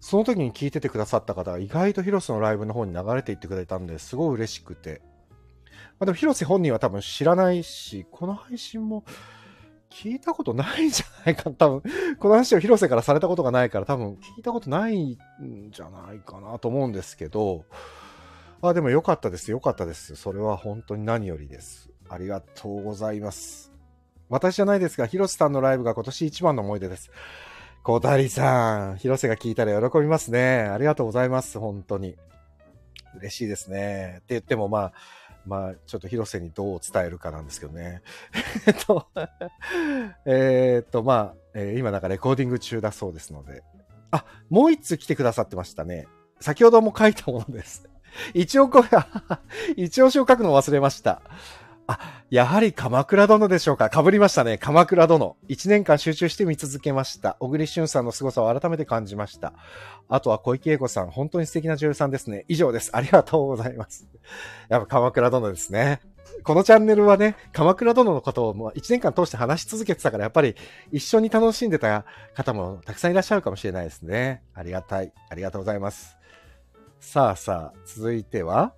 その時に聞いててくださった方が意外と広瀬のライブの方に流れていってくれたんですごい嬉しくて。まあ、でも広瀬本人は多分知らないし、この配信も聞いたことないんじゃないか。多分、この話を広瀬からされたことがないから多分聞いたことないんじゃないかなと思うんですけど、あ、でもよかったです。よかったです。それは本当に何よりです。ありがとうございます。私じゃないですが、広瀬さんのライブが今年一番の思い出です。小谷さん、広瀬が聞いたら喜びますね。ありがとうございます。本当に。嬉しいですね。って言ってもまあ、まあ、ちょっと広瀬にどう伝えるかなんですけどね。えっと、えっと、まあ、えー、今なんかレコーディング中だそうですので。あ、もう一通来てくださってましたね。先ほども書いたものです。一応これ、一応書を書くの忘れました。あ、やはり鎌倉殿でしょうか。被りましたね。鎌倉殿。一年間集中して見続けました。小栗旬さんの凄さを改めて感じました。あとは小池栄子さん。本当に素敵な女優さんですね。以上です。ありがとうございます。やっぱ鎌倉殿ですね。このチャンネルはね、鎌倉殿のことをもう一年間通して話し続けてたから、やっぱり一緒に楽しんでた方もたくさんいらっしゃるかもしれないですね。ありがたい。ありがとうございます。さあさあ、続いては、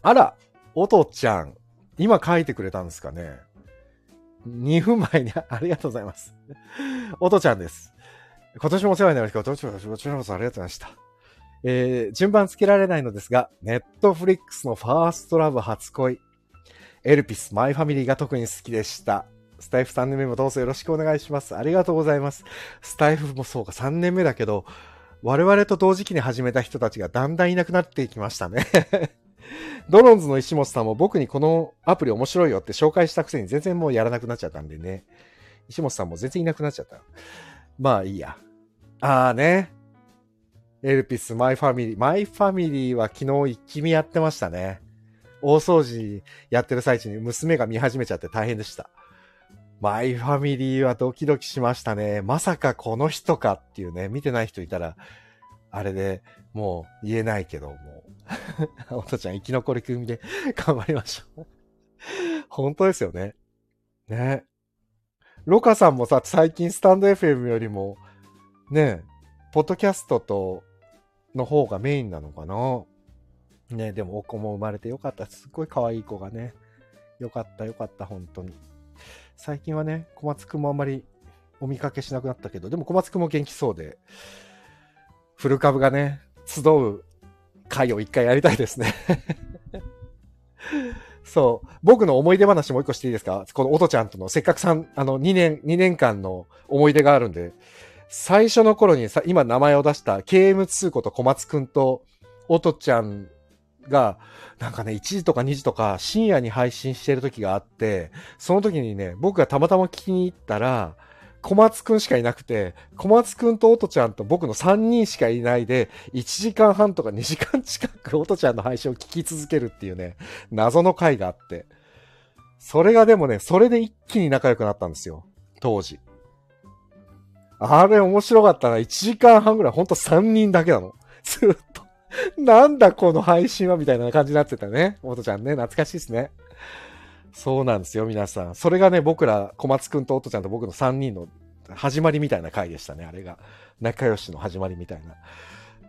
あら、おとちゃん。今書いてくれたんですかね。2分前にありがとうございます。おとちゃんです。今年もお世話になりました。こちらこそありがとうございました。えー、順番つけられないのですが、ネットフリックスのファーストラブ初恋、エルピス、マイファミリーが特に好きでした。スタイフ3年目もどうぞよろしくお願いします。ありがとうございます。スタイフもそうか3年目だけど、我々と同時期に始めた人たちがだんだんいなくなっていきましたね ドローンズの石本さんも僕にこのアプリ面白いよって紹介したくせに全然もうやらなくなっちゃったんでね。石本さんも全然いなくなっちゃった。まあいいや。ああね。エルピス、マイファミリー。マイファミリーは昨日一気見やってましたね。大掃除やってる最中に娘が見始めちゃって大変でした。マイファミリーはドキドキしましたね。まさかこの人かっていうね、見てない人いたら、あれでもう言えないけど、も。おとちゃん生き残り組で頑張りましょう本当ですよね。ね。ロカさんもさ、最近スタンド FM よりも、ね、ポッドキャストと、の方がメインなのかな？ね、でもお子も生まれてよかった。すっごい可愛い子がね。よかったよかった、本当に。最近はね、小松くんもあんまりお見かけしなくなったけど、でも小松くんも元気そうで、フル株がね、集う会を一回やりたいですね。そう。僕の思い出話もう一個していいですか？このおとちゃんとの、せっかくさん、あの、2年、2年間の思い出があるんで、最初の頃にさ、今名前を出した KM2 こと小松くんと、おとちゃんが、なんかね、1時とか2時とか深夜に配信してる時があって、その時にね、僕がたまたま聞きに行ったら、小松くんしかいなくて、小松くんとおとちゃんと僕の3人しかいないで、1時間半とか2時間近くおとちゃんの配信を聞き続けるっていうね、謎の回があって。それがでもね、それで一気に仲良くなったんですよ。当時。あれ面白かったな。1時間半ぐらい、ほんと3人だけなの。ずっと。なんだこの配信はみたいな感じになってたね。おとちゃんね、懐かしいですね。そうなんですよ、皆さん。それがね、僕ら、小松くんとおとちゃんと僕の3人の始まりみたいな回でしたね、あれが。仲良しの始まりみたいな。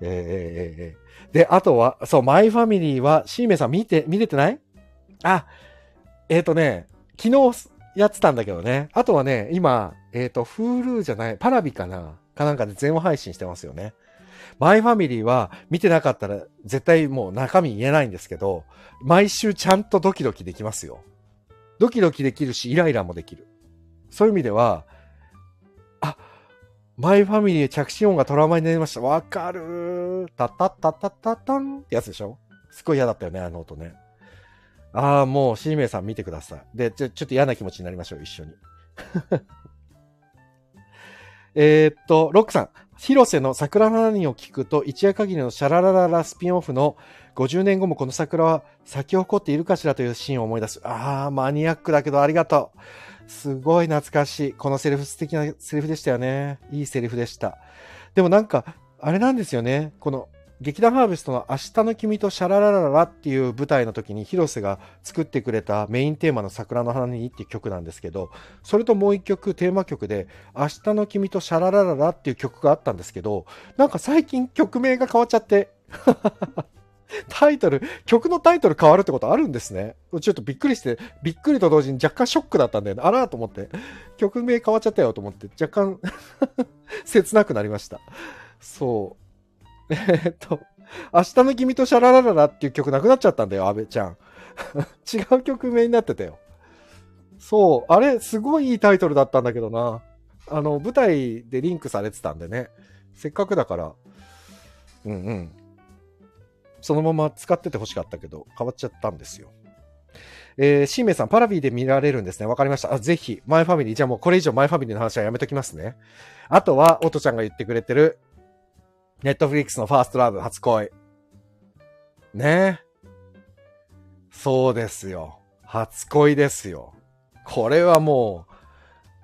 えー、えー、えー、で、あとは、そう、マイファミリーは、シーメさん見て、見れてない？あ、えっ、ー、とね、昨日やってたんだけどね。あとはね、今、えっ、ー、と、Hulu じゃない、パラビかな？かなんかで全話配信してますよね。マイファミリーは見てなかったら絶対もう中身言えないんですけど、毎週ちゃんとドキドキできますよ。ドキドキできるし、イライラもできる。そういう意味では、あ、マイファミリー着信音がトラウマになりました。わかるー。タタッタタタタンってやつでしょ？すごい嫌だったよね、あの音ね。ああ、もう、シーメイさん見てください。で、ちょ、ちょっと嫌な気持ちになりましょう、一緒に。えっと、ロックさん。広瀬の桜の何を聞くと、一夜限りのシャララララスピンオフの50年後もこの桜は咲き誇っているかしらというシーンを思い出す。ああ、マニアックだけどありがとう。すごい懐かしい。このセリフ素敵なセリフでしたよね。いいセリフでした。でもなんか、あれなんですよね。この劇団ハーベストの明日の君とシャララララっていう舞台の時に広瀬が作ってくれたメインテーマの桜の花にっていう曲なんですけど、それともう一曲テーマ曲で明日の君とシャララララっていう曲があったんですけど、なんか最近曲名が変わっちゃってタイトル、曲のタイトル変わるってことあるんですね。ちょっとびっくりして、びっくりと同時に若干ショックだったんだよね。あらと思って。曲名変わっちゃったよと思って、若干 切なくなりました。そう。えっと、明日の君とシャララララっていう曲なくなっちゃったんだよ、安倍ちゃん。違う曲名になってたよ。そう、あれ、すごいいいタイトルだったんだけどな。あの、舞台でリンクされてたんでね。せっかくだから、うんうん。そのまま使ってて欲しかったけど、変わっちゃったんですよ。えー、シーメイさん、パラビーで見られるんですね。わかりました。あ、ぜひ、マイファミリー。じゃあもうこれ以上マイファミリーの話はやめときますね。あとは、おとちゃんが言ってくれてる、ネットフリックスのファーストラブ初恋。ねそうですよ。初恋ですよ。これはも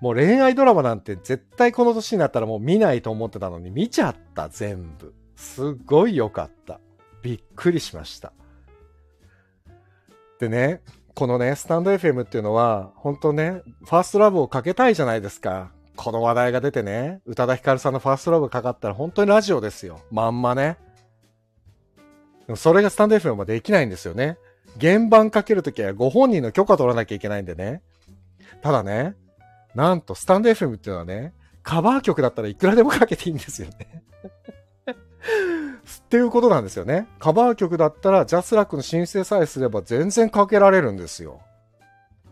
う、もう恋愛ドラマなんて絶対この年になったらもう見ないと思ってたのに見ちゃった全部。すっごい良かった。びっくりしました。でね、このね、スタンド FM っていうのは、本当ね、ファーストラブをかけたいじゃないですか。この話題が出てね、宇多田ヒカルさんのファーストラブかかったら本当にラジオですよ。まんまね。でもそれがスタンド FM はできないんですよね。原版かけるときはご本人の許可取らなきゃいけないんでね。ただね、なんとスタンド FM っていうのはね、カバー曲だったらいくらでもかけていいんですよね。っていうことなんですよね。カバー曲だったらジャスラックの申請さえすれば全然かけられるんですよ。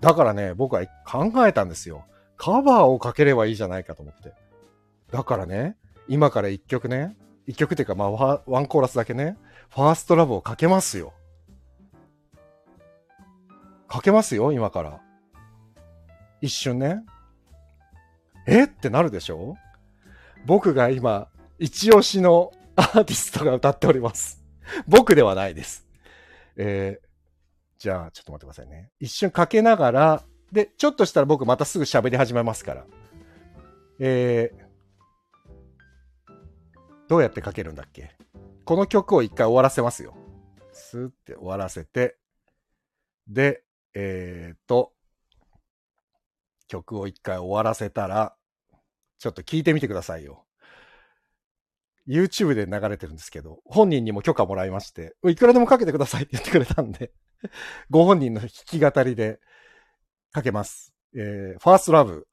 だからね、僕は考えたんですよ。カバーをかければいいじゃないかと思って。だからね、今から一曲ね、一曲っていうかまあワンコーラスだけね、ファーストラブをかけますよ。かけますよ、今から。一瞬ね。え？ってなるでしょ？僕が今、一押しのアーティストが歌っております。僕ではないです。えー、じゃあ、ちょっと待ってくださいね。一瞬かけながら、で、ちょっとしたら僕またすぐ喋り始めますから。えー、どうやってかけるんだっけ？この曲を一回終わらせますよ。スーって終わらせて、で、えーと、曲を一回終わらせたら、ちょっと聞いてみてくださいよ。YouTube で流れてるんですけど、本人にも許可もらいまして、いくらでもかけてくださいって 言ってくれたんで、ご本人の弾き語りでかけます。えー、ファーストラブ、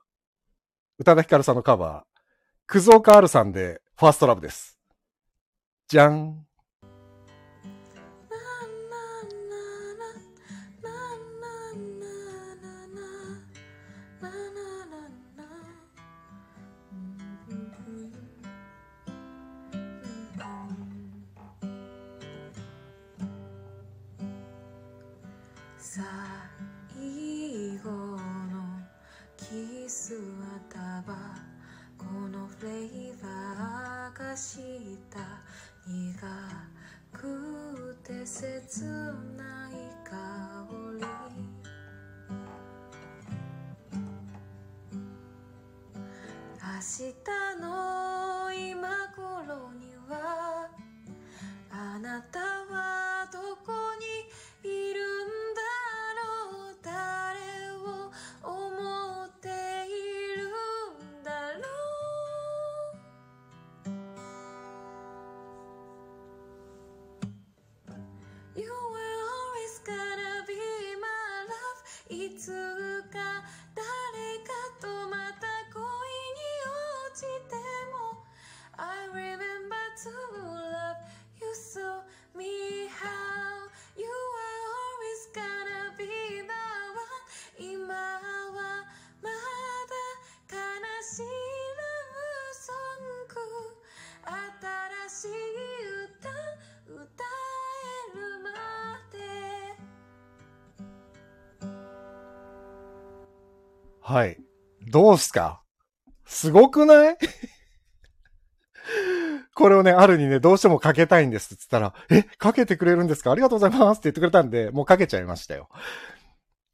宇多田ヒカルさんのカバー、クズオカールさんでファーストラブです。じゃん。ばこのフレーバーがした苦くて切ない香り。明日の今頃にはあなたはい。どうすか？すごくない？これをね、あるにね、どうしてもかけたいんですって言ったら、え、かけてくれるんですか？ありがとうございますって言ってくれたんで、もうかけちゃいましたよ。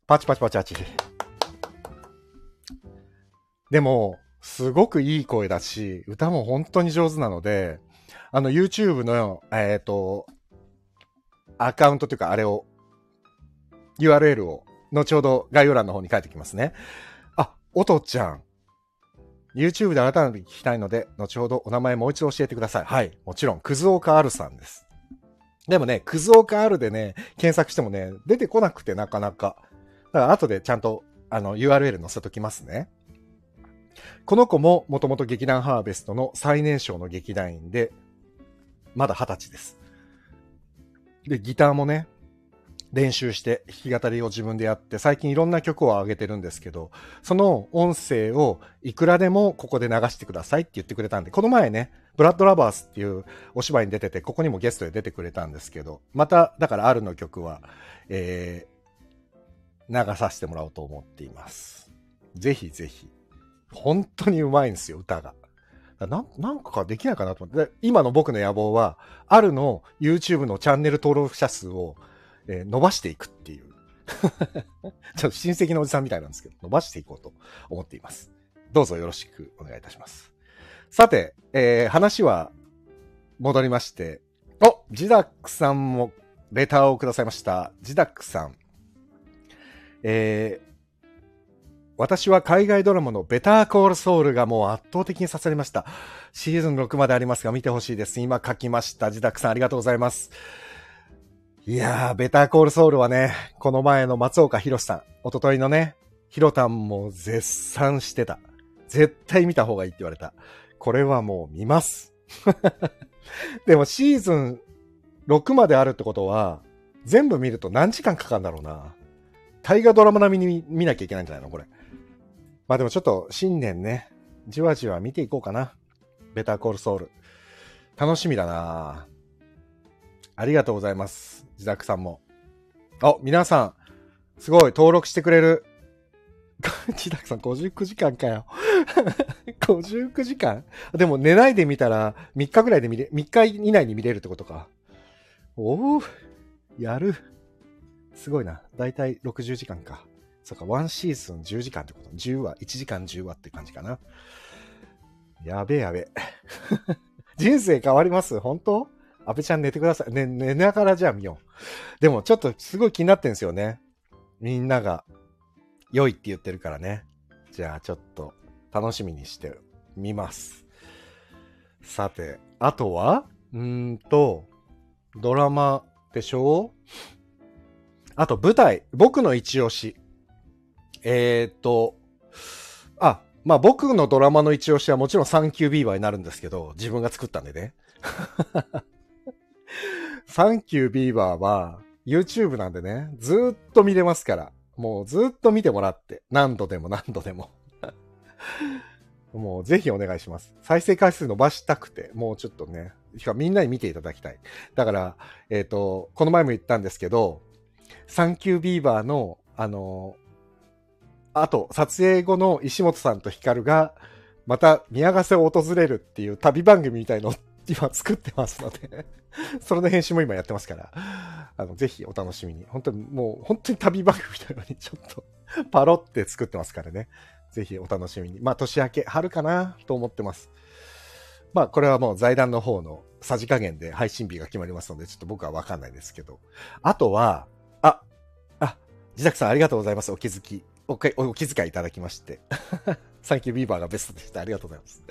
パチパチパチパチ。でも、すごくいい声だし、歌も本当に上手なので、あの、YouTube の、えっ、と、アカウントというか、あれを、URL を、後ほど概要欄の方に書いてきますね。あ、おとちゃん。YouTube で改めて聞きたいので、後ほどお名前もう一度教えてください。はい。もちろん、クズオカールさんです。でもね、クズオカールでね、検索してもね、出てこなくてなかなか。だから後でちゃんと、あの、URL 載せときますね。この子も、もともと劇団ハーベストの最年少の劇団員で、まだ二十歳です。で、ギターもね、練習して弾き語りを自分でやって、最近いろんな曲を上げてるんですけど、その音声をいくらでもここで流してくださいって言ってくれたんで、この前ね、ブラッドラバースっていうお芝居に出てて、ここにもゲストで出てくれたんですけど、また、だからあるの曲は、えー、流させてもらおうと思っています。ぜひぜひ。本当にうまいんですよ、歌が。ななんかできないかなと思って。今の僕の野望は、あるの YouTube のチャンネル登録者数を、えー伸ばしていくっていう。ちょっと親戚のおじさんみたいなんですけど、伸ばしていこうと思っています。どうぞよろしくお願いいたします。さて、えー話は戻りまして、おジダックさんもレターをくださいました。ジダックさん。えー私は海外ドラマのベターコールソウルがもう圧倒的に刺さりました。シーズン6までありますが見てほしいです。今書きました。ジダックさんありがとうございます。いやー、ベターコールソウルはね、この前の松岡弘さん、一昨日のね、ヒロタンも絶賛してた。絶対見た方がいいって言われた。これはもう見ます。でもシーズン6まであるってことは、全部見ると何時間かかるんだろうな。大河ドラマ並みに見なきゃいけないんじゃないのこれ。まあでもちょっと新年ね、じわじわ見ていこうかな。ベターコールソウル。楽しみだなありがとうございます。自宅さんも。あ、皆さん、すごい、登録してくれる。自宅さん59時間かよ。59時間でも寝ないで見たら3日ぐらいで見れ、3日以内に見れるってことか。おおやる。すごいな。だいたい60時間か。そっか、1シーズン10時間ってこと。10話、1時間10話って感じかな。やべえやべえ。人生変わります？本当？安倍ちゃん寝てください。ね、寝ながらじゃあ見よう。でもちょっとすごい気になってんすよね。みんなが良いって言ってるからね。じゃあちょっと楽しみにしてみます。さて、あとは？うーんと、ドラマでしょ？あと舞台、僕の一押し。えーっと、あ、まあ僕のドラマの一押しはもちろんサンキュービーバーになるんですけど、自分が作ったんでね。サンキュービーバーは YouTube なんでね、ずっと見れますから。もうずっと見てもらって。何度でも何度でも。もうぜひお願いします。再生回数伸ばしたくて、もうちょっとね、しかみんなに見ていただきたい。だから、えっ、と、この前も言ったんですけど、サンキュービーバーの、あのあと、撮影後の石本さんとヒカルが、また宮ヶ瀬を訪れるっていう旅番組みたいの今作ってますので、それの編集も今やってますから、あの、ぜひお楽しみに。本当にもう、本当に旅番組みたいのにちょっと パロって作ってますからね。ぜひお楽しみに。まあ、年明け、春かなと思ってます。まあ、これはもう財団の方のさじ加減で配信日が決まりますので、ちょっと僕はわかんないですけど。あとは、あ、あ、自宅さんありがとうございます。お気づき。おお気遣いいただきまして。サンキュービーバーがベストでした。ありがとうございます。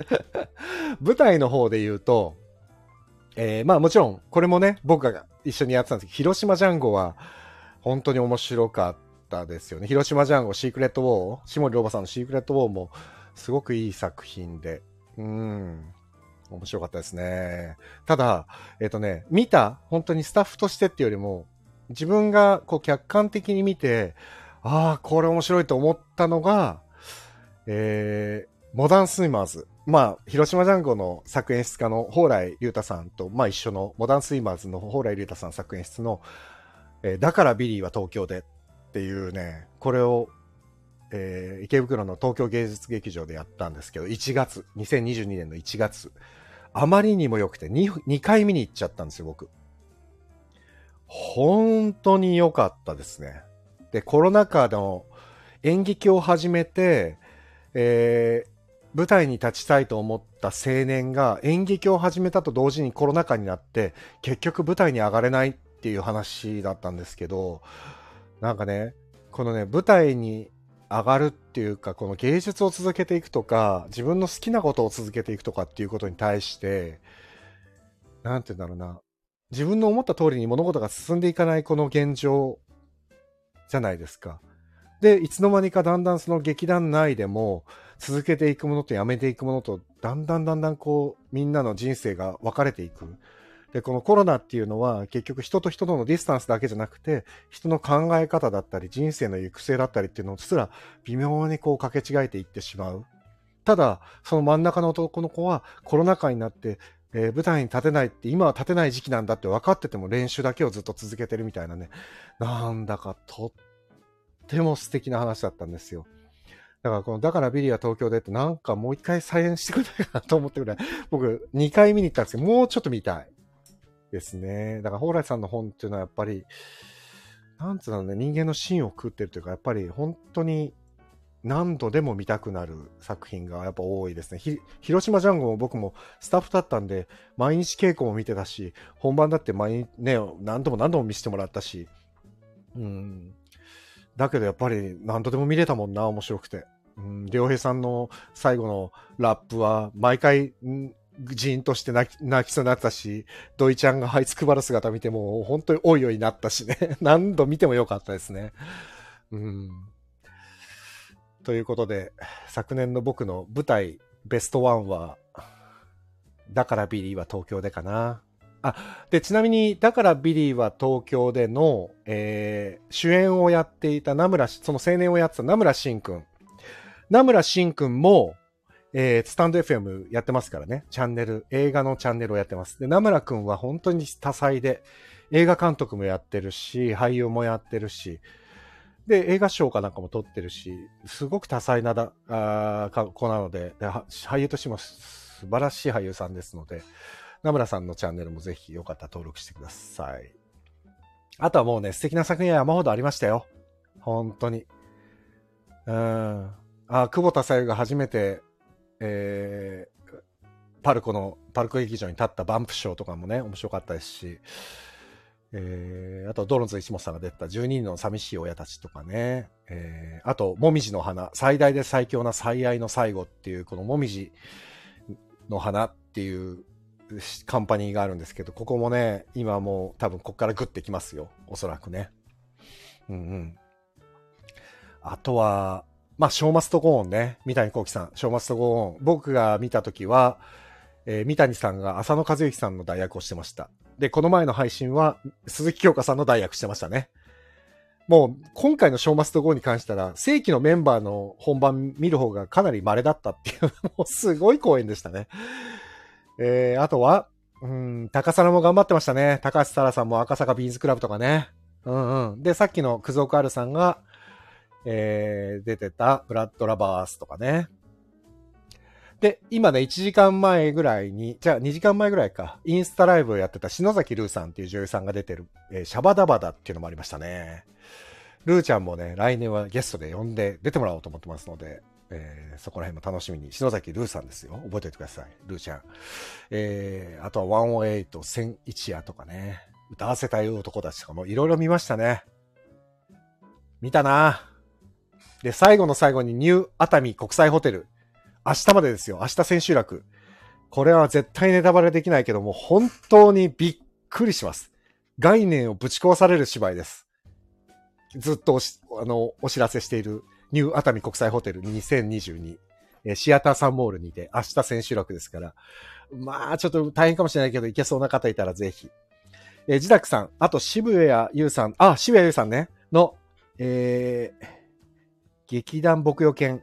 舞台の方で言うと、えー、まあもちろん、これもね、僕が一緒にやってたんですけど、広島ジャンゴは本当に面白かったですよね。広島ジャンゴ、シークレットウォー、下森ロバさんのシークレットウォーもすごくいい作品で、うん、面白かったですね。ただ、えっ、とね、見た、本当にスタッフとしてっていうよりも、自分がこう客観的に見て、ああ、これ面白いと思ったのが、えー、モダンスイマーズ。まあ、広島ジャンゴの作演出家の蓬莱竜太さんと、まあ一緒のモダンスイマーズの蓬莱竜太さん作演出の、えーだからビリーは東京でっていうね、これを、えー池袋の東京芸術劇場でやったんですけど、1月、2022年の1月、あまりにも良くて2、2回見に行っちゃったんですよ、僕。本当に良かったですね。で、コロナ禍の演劇を始めて、えー舞台に立ちたいと思った青年が演劇を始めたと同時にコロナ禍になって、結局舞台に上がれないっていう話だったんですけど、なんかね、このね、舞台に上がるっていうか、この芸術を続けていくとか、自分の好きなことを続けていくとかっていうことに対して、なんて言うんだろうな、自分の思った通りに物事が進んでいかないこの現状じゃないですか。で、いつの間にかだんだんその劇団内でも続けていくものとやめていくものとだんだんだんだんこうみんなの人生が分かれていく。で、このコロナっていうのは結局人と人とのディスタンスだけじゃなくて人の考え方だったり人生の行く末だったりっていうのすら微妙にこう掛け違えていってしまう。ただ、その真ん中の男の子はコロナ禍になってえー舞台に立てないって、今は立てない時期なんだって分かってても練習だけをずっと続けてるみたいなね。なんだかとっても素敵な話だったんですよ。だからこの、だからビリは東京でってなんかもう一回再演してくれないかなと思ってくらい、僕2回見に行ったんですけど、もうちょっと見たい。ですね。だから蓬莱さんの本っていうのはやっぱり、なんつうのね、人間の芯を食ってるというか、やっぱり本当に何度でも見たくなる作品がやっぱ多いですね。広島ジャンゴも僕もスタッフだったんで、毎日稽古も見てたし、本番だって毎日ね、何度も何度も見せてもらったし、うん。だけどやっぱり何度でも見れたもんな、面白くて。うん、良平さんの最後のラップは毎回、ジーンとして泣き泣きそうになったし、土井ちゃんが這いつくばる姿見ても本当においおいになったしね。何度見てもよかったですね。うん。ということで、昨年の僕の舞台ベストワンは、だからビリーは東京でかな。あ、で、ちなみに、だからビリーは東京での、えー主演をやっていた名村、その青年をやってた名村真くん。名村真くんも、えースタンド FM やってますからね。チャンネル、映画のチャンネルをやってます。で、名村くんは本当に多彩で、映画監督もやってるし、俳優もやってるし、で、映画賞かなんかも撮ってるし、すごく多彩なだあ子なのでで俳優としても素晴らしい俳優さんですので、名村さんのチャンネルもぜひよかったら登録してください。あとはもうね、素敵な作品は山ほどありましたよ。本当に。うん。あ、久保田さゆが初めて、えー、パルコの、パルコ劇場に立ったバンプショーとかもね、面白かったですし、えー、あと、ドロンズ石本さんが出た12人の寂しい親たちとかね、えー、あと、もみじの花、最大で最強な最愛の最後っていう、このもみじの花っていうカンパニーがあるんですけど、ここもね、今もう多分ここからグッてきますよ。おそらくね。うんうん。あとは、まあ、ショーマストゴーンね。三谷幸喜さん、ショーマストゴーン。僕が見たときは、えー三谷さんが浅野和之さんの代役をしてました。で、この前の配信は、鈴木京香さんの代役してましたね。もう、今回のショーマストゴーに関しては、正規のメンバーの本番見る方がかなり稀だったっていう、もうすごい公演でしたね。えー、あとは、うん、高皿も頑張ってましたね。高橋沙羅さんも赤坂ビーンズクラブとかね。うんうん。で、さっきのクゾクアルさんが、えー、出てたブラッドラバースとかね。で、今ね、1時間前ぐらいに、じゃあ2時間前ぐらいか、インスタライブをやってた篠崎ルーさんっていう女優さんが出てる、えーシャバダバダっていうのもありましたね。ルーちゃんもね、来年はゲストで呼んで出てもらおうと思ってますので、えーそこら辺も楽しみに。篠崎ルーさんですよ。覚えておいてください。ルーちゃん。えー、あとは108、千一夜とかね。歌わせたい男たちとかもいろいろ見ましたね。見たなで、最後の最後にニュー熱海国際ホテル。明日までですよ。明日千秋楽。これは絶対ネタバレできないけども、本当にびっくりします。概念をぶち壊される芝居です。ずっとおし、あの、お知らせしているニュー熱海国際ホテル2022。えシアターサンモールにて、明日千秋楽ですから。まあ、ちょっと大変かもしれないけど、行けそうな方いたらぜひ。えー、ジダクさん、あと渋谷優さん、あ、渋谷優さんね、の、えー、劇団牧羊犬、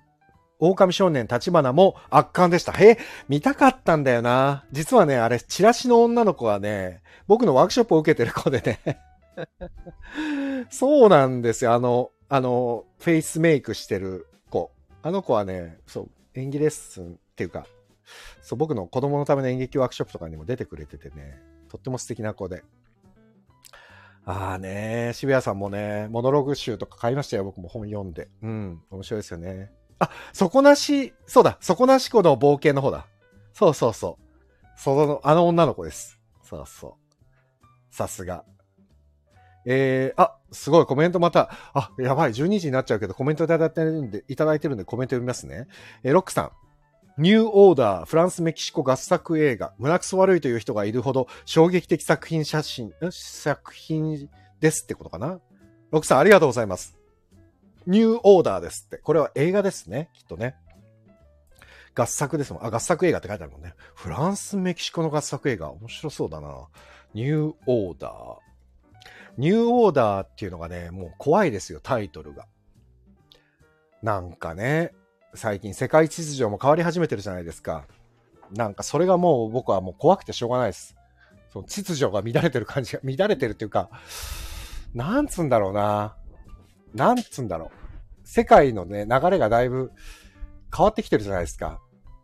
狼少年立花も圧巻でした。へえ、見たかったんだよな。実はね、あれ、チラシの女の子はね、僕のワークショップを受けてる子でね。そうなんですよ。あの、あの、フェイスメイクしてる子。あの子はね、そう、演技レッスンっていうか、そう、僕の子供のための演劇ワークショップとかにも出てくれててね、とっても素敵な子で。ああね、渋谷さんもね、モノログ集とか買いましたよ。僕も本読んで。うん、面白いですよね。あ、底なし、そうだ、底なし子の冒険の方だ。そうそうそう。その、あの女の子です。そうそう。さすが。えー、あ、すごい、コメントまた、あ、やばい、12時になっちゃうけど、コメントいただいてるんで、いただいてるんで、コメント読みますね。えーロックさん。ニューオーダー、フランス、メキシコ合作映画、胸くそ悪いという人がいるほど衝撃的作品写真、作品ですってことかな？ロクさん、ありがとうございます。ニューオーダーですって。これは映画ですね、きっとね。合作ですもん。あ、合作映画って書いてあるもんね。フランス、メキシコの合作映画。面白そうだな。ニューオーダー。ニューオーダーっていうのがね、もう怖いですよ、タイトルが。なんかね、最近世界秩序も変わり始めてるじゃないですか。なんかそれがもう僕はもう怖くてしょうがないです。その秩序が乱れてる感じが、乱れてるっていうか、なんつうんだろうな。なんつうんだろう。世界のね、流れがだいぶ変わってきてるじゃないですか。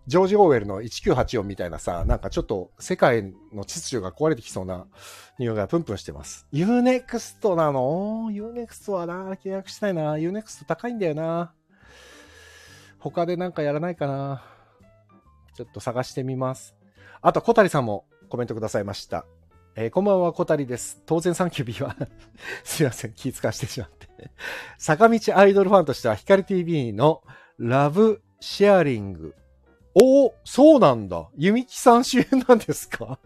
ジョージ・オーウェルの1984みたいなさ、なんかちょっと世界の秩序が壊れてきそうな匂いがプンプンしてます。UNEXT なの ?UNEXT はな、契約したいな。UNEXT 高いんだよな。他でなんかやらないかな。ちょっと探してみます。あと、小谷さんもコメントくださいました。えーこんばんは、小谷です。当然サンキュービーは、すいません、気遣わしてしまって。坂道アイドルファンとしては、光 TV のラブシェアリング。おお、そうなんだ。ゆみきさん主演なんですか？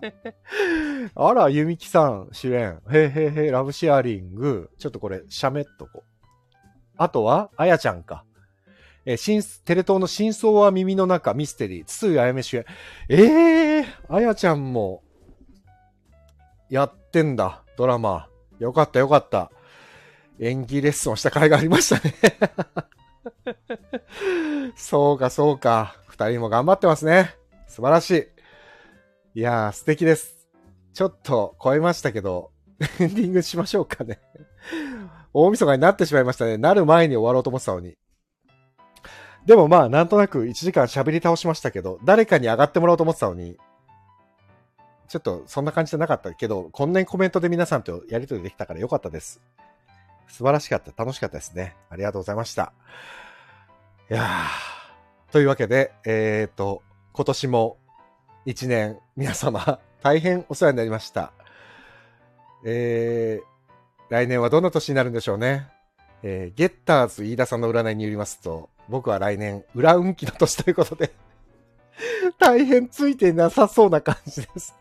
あら、ゆみきさん主演。へーへーへー、ラブシェアリング。ちょっとこれ、しゃめっとこう。あとは、あやちゃんか。えー新、テレ東の真相は耳の中、ミステリー、筒井あやめ主演。ええー、あやちゃんも、やってんだ、ドラマ。よかったよかった。演技レッスンをした甲斐がありましたね。そうか、そうか。二人も頑張ってますね。素晴らしい。いやー、素敵です。ちょっと超えましたけど、エンディングしましょうかね。大晦日になってしまいましたね。なる前に終わろうと思ってたのに。でもまあ、なんとなく1時間喋り倒しましたけど、誰かに上がってもらおうと思ってたのに、ちょっとそんな感じじゃなかったけど、こんなにコメントで皆さんとやりとりできたからよかったです。素晴らしかった。楽しかったですね。ありがとうございました。いやー。というわけで、えっ、と、今年も一年皆様大変お世話になりました。えー、来年はどんな年になるんでしょうね。えー、ゲッターズ飯田さんの占いによりますと、僕は来年裏運気の年ということで、大変ついてなさそうな感じです。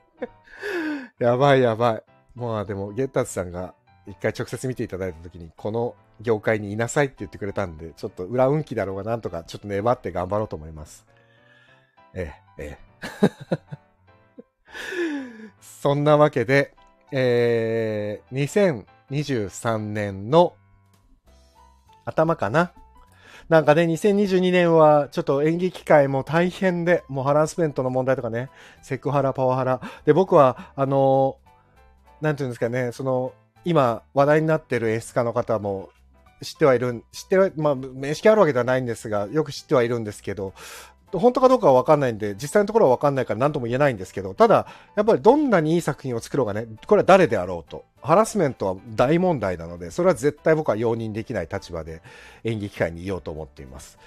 やばいやばい。まあでも、ゲッターズさんが一回直接見ていただいた時に、この業界にいなさいって言ってくれたんで、ちょっと裏運気だろうがなんとかちょっと粘って頑張ろうと思います。ええ、ええ。そんなわけで、えー、2023年の頭かな？なんかね、2022年はちょっと演劇界も大変で、もうハラスメントの問題とかね、セクハラ、パワハラ。で、僕は、あの、なんていうんですかね、その、今話題になってる演出家の方も知ってはいる、知っては、まあ、面識あるわけではないんですが、よく知ってはいるんですけど、本当かどうかはわかんないんで、実際のところはわかんないから何とも言えないんですけど、ただ、やっぱりどんなにいい作品を作ろうがね、これは誰であろうと、ハラスメントは大問題なので、それは絶対僕は容認できない立場で演劇界にいようと思っています。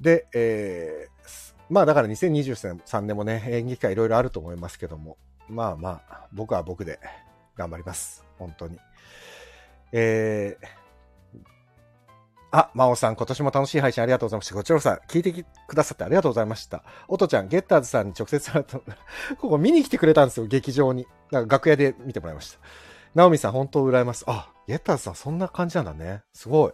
で、えー、まあだから2023年もね、演劇界いろいろあると思いますけども、まあまあ、僕は僕で頑張ります。本当に。えー、あ、真央さん、今年も楽しい配信ありがとうございました。こちらこそ聞いてくださってありがとうございました。おとちゃん、ゲッターズさんに直接ここ見に来てくれたんですよ、劇場に。なんか楽屋で見てもらいました。ナオミさん、本当羨ます。あ、ゲッターズさん、そんな感じなんだね。すごい。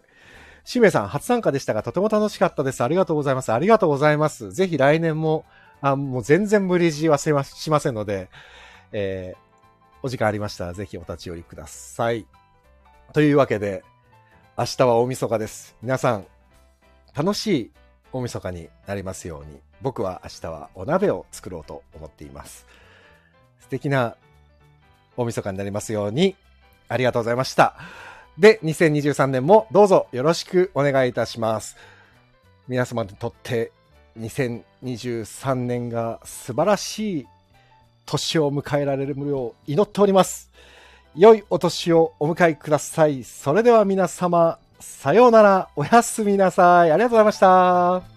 しめさん、初参加でしたが、とても楽しかったです。ありがとうございます。ありがとうございます。ぜひ来年も、あもう全然無理強いはしましませんので、えー、お時間ありましたら、ぜひお立ち寄りください。というわけで、明日は大晦日です。皆さん、楽しい大晦日になりますように、僕は明日はお鍋を作ろうと思っています。素敵な大晦日になりますように、ありがとうございました。で、2023年もどうぞよろしくお願いいたします。皆様にとって2023年が素晴らしい年を迎えられるよう祈っております。良いお年をお迎えください。それでは皆様、さようなら、おやすみなさい。ありがとうございました。